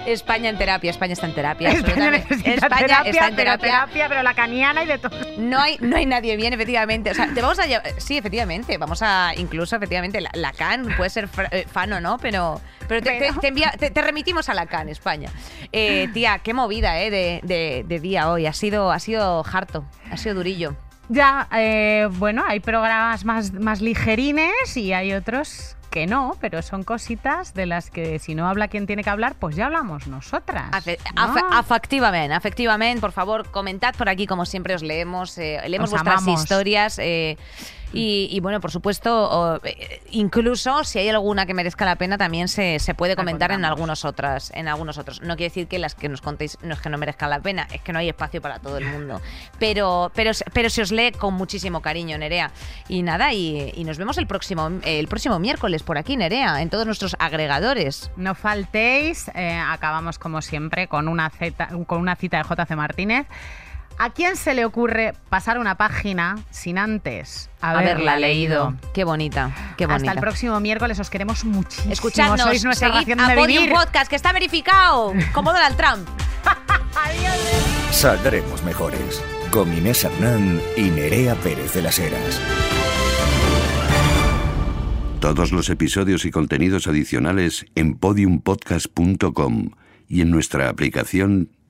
España en terapia, España está en terapia. España España terapia, está en pero terapia. terapia, pero lacaniana y de todo. No hay, no hay nadie bien, efectivamente. O sea, te vamos a llevar. Sí, efectivamente. Vamos a. Incluso, efectivamente, la- Lacan puede ser eh, fan o no, pero. Pero te, te- Pero- te envía- te- te remitimos a Lacan, España. Eh, tía, qué movida, ¿eh? De, de- de día hoy. Ha sido, ha sido harto. Ha sido durillo. Ya, eh, bueno, hay programas más, más ligerines y hay otros que no, pero son cositas de las que si no habla quien tiene que hablar, pues ya hablamos nosotras. Afe- ¿no? afe- Afectivamente, afectivamente, por favor, comentad por aquí, como siempre os leemos, eh, leemos Os vuestras amamos. historias. eh, y, y, bueno, por supuesto, eh, incluso si hay alguna que merezca la pena, también se, se puede comentar en algunos otras, en algunos otros. No quiere decir que las que nos contéis no es que no merezcan la pena, es que no hay espacio para todo el mundo. Pero, pero, pero se os lee con muchísimo cariño, Nerea. Y nada, y, y nos vemos el próximo, el próximo miércoles por aquí, Nerea, en todos nuestros agregadores. No faltéis, eh, acabamos como siempre con una, cita, con una cita de JC Martínez. ¿A quién se le ocurre pasar una página sin antes haberla, leído? Qué bonita, qué bonita. Hasta el próximo miércoles os queremos muchísimo. Escuchadnos, Sois nuestra seguid ración a de Podium vivir. Podcast, que está verificado, como Donald Trump. Saldremos mejores. Con Inés Hernán y Nerea Pérez de las Heras. Todos los episodios y contenidos adicionales en podiumpodcast.com y en nuestra aplicación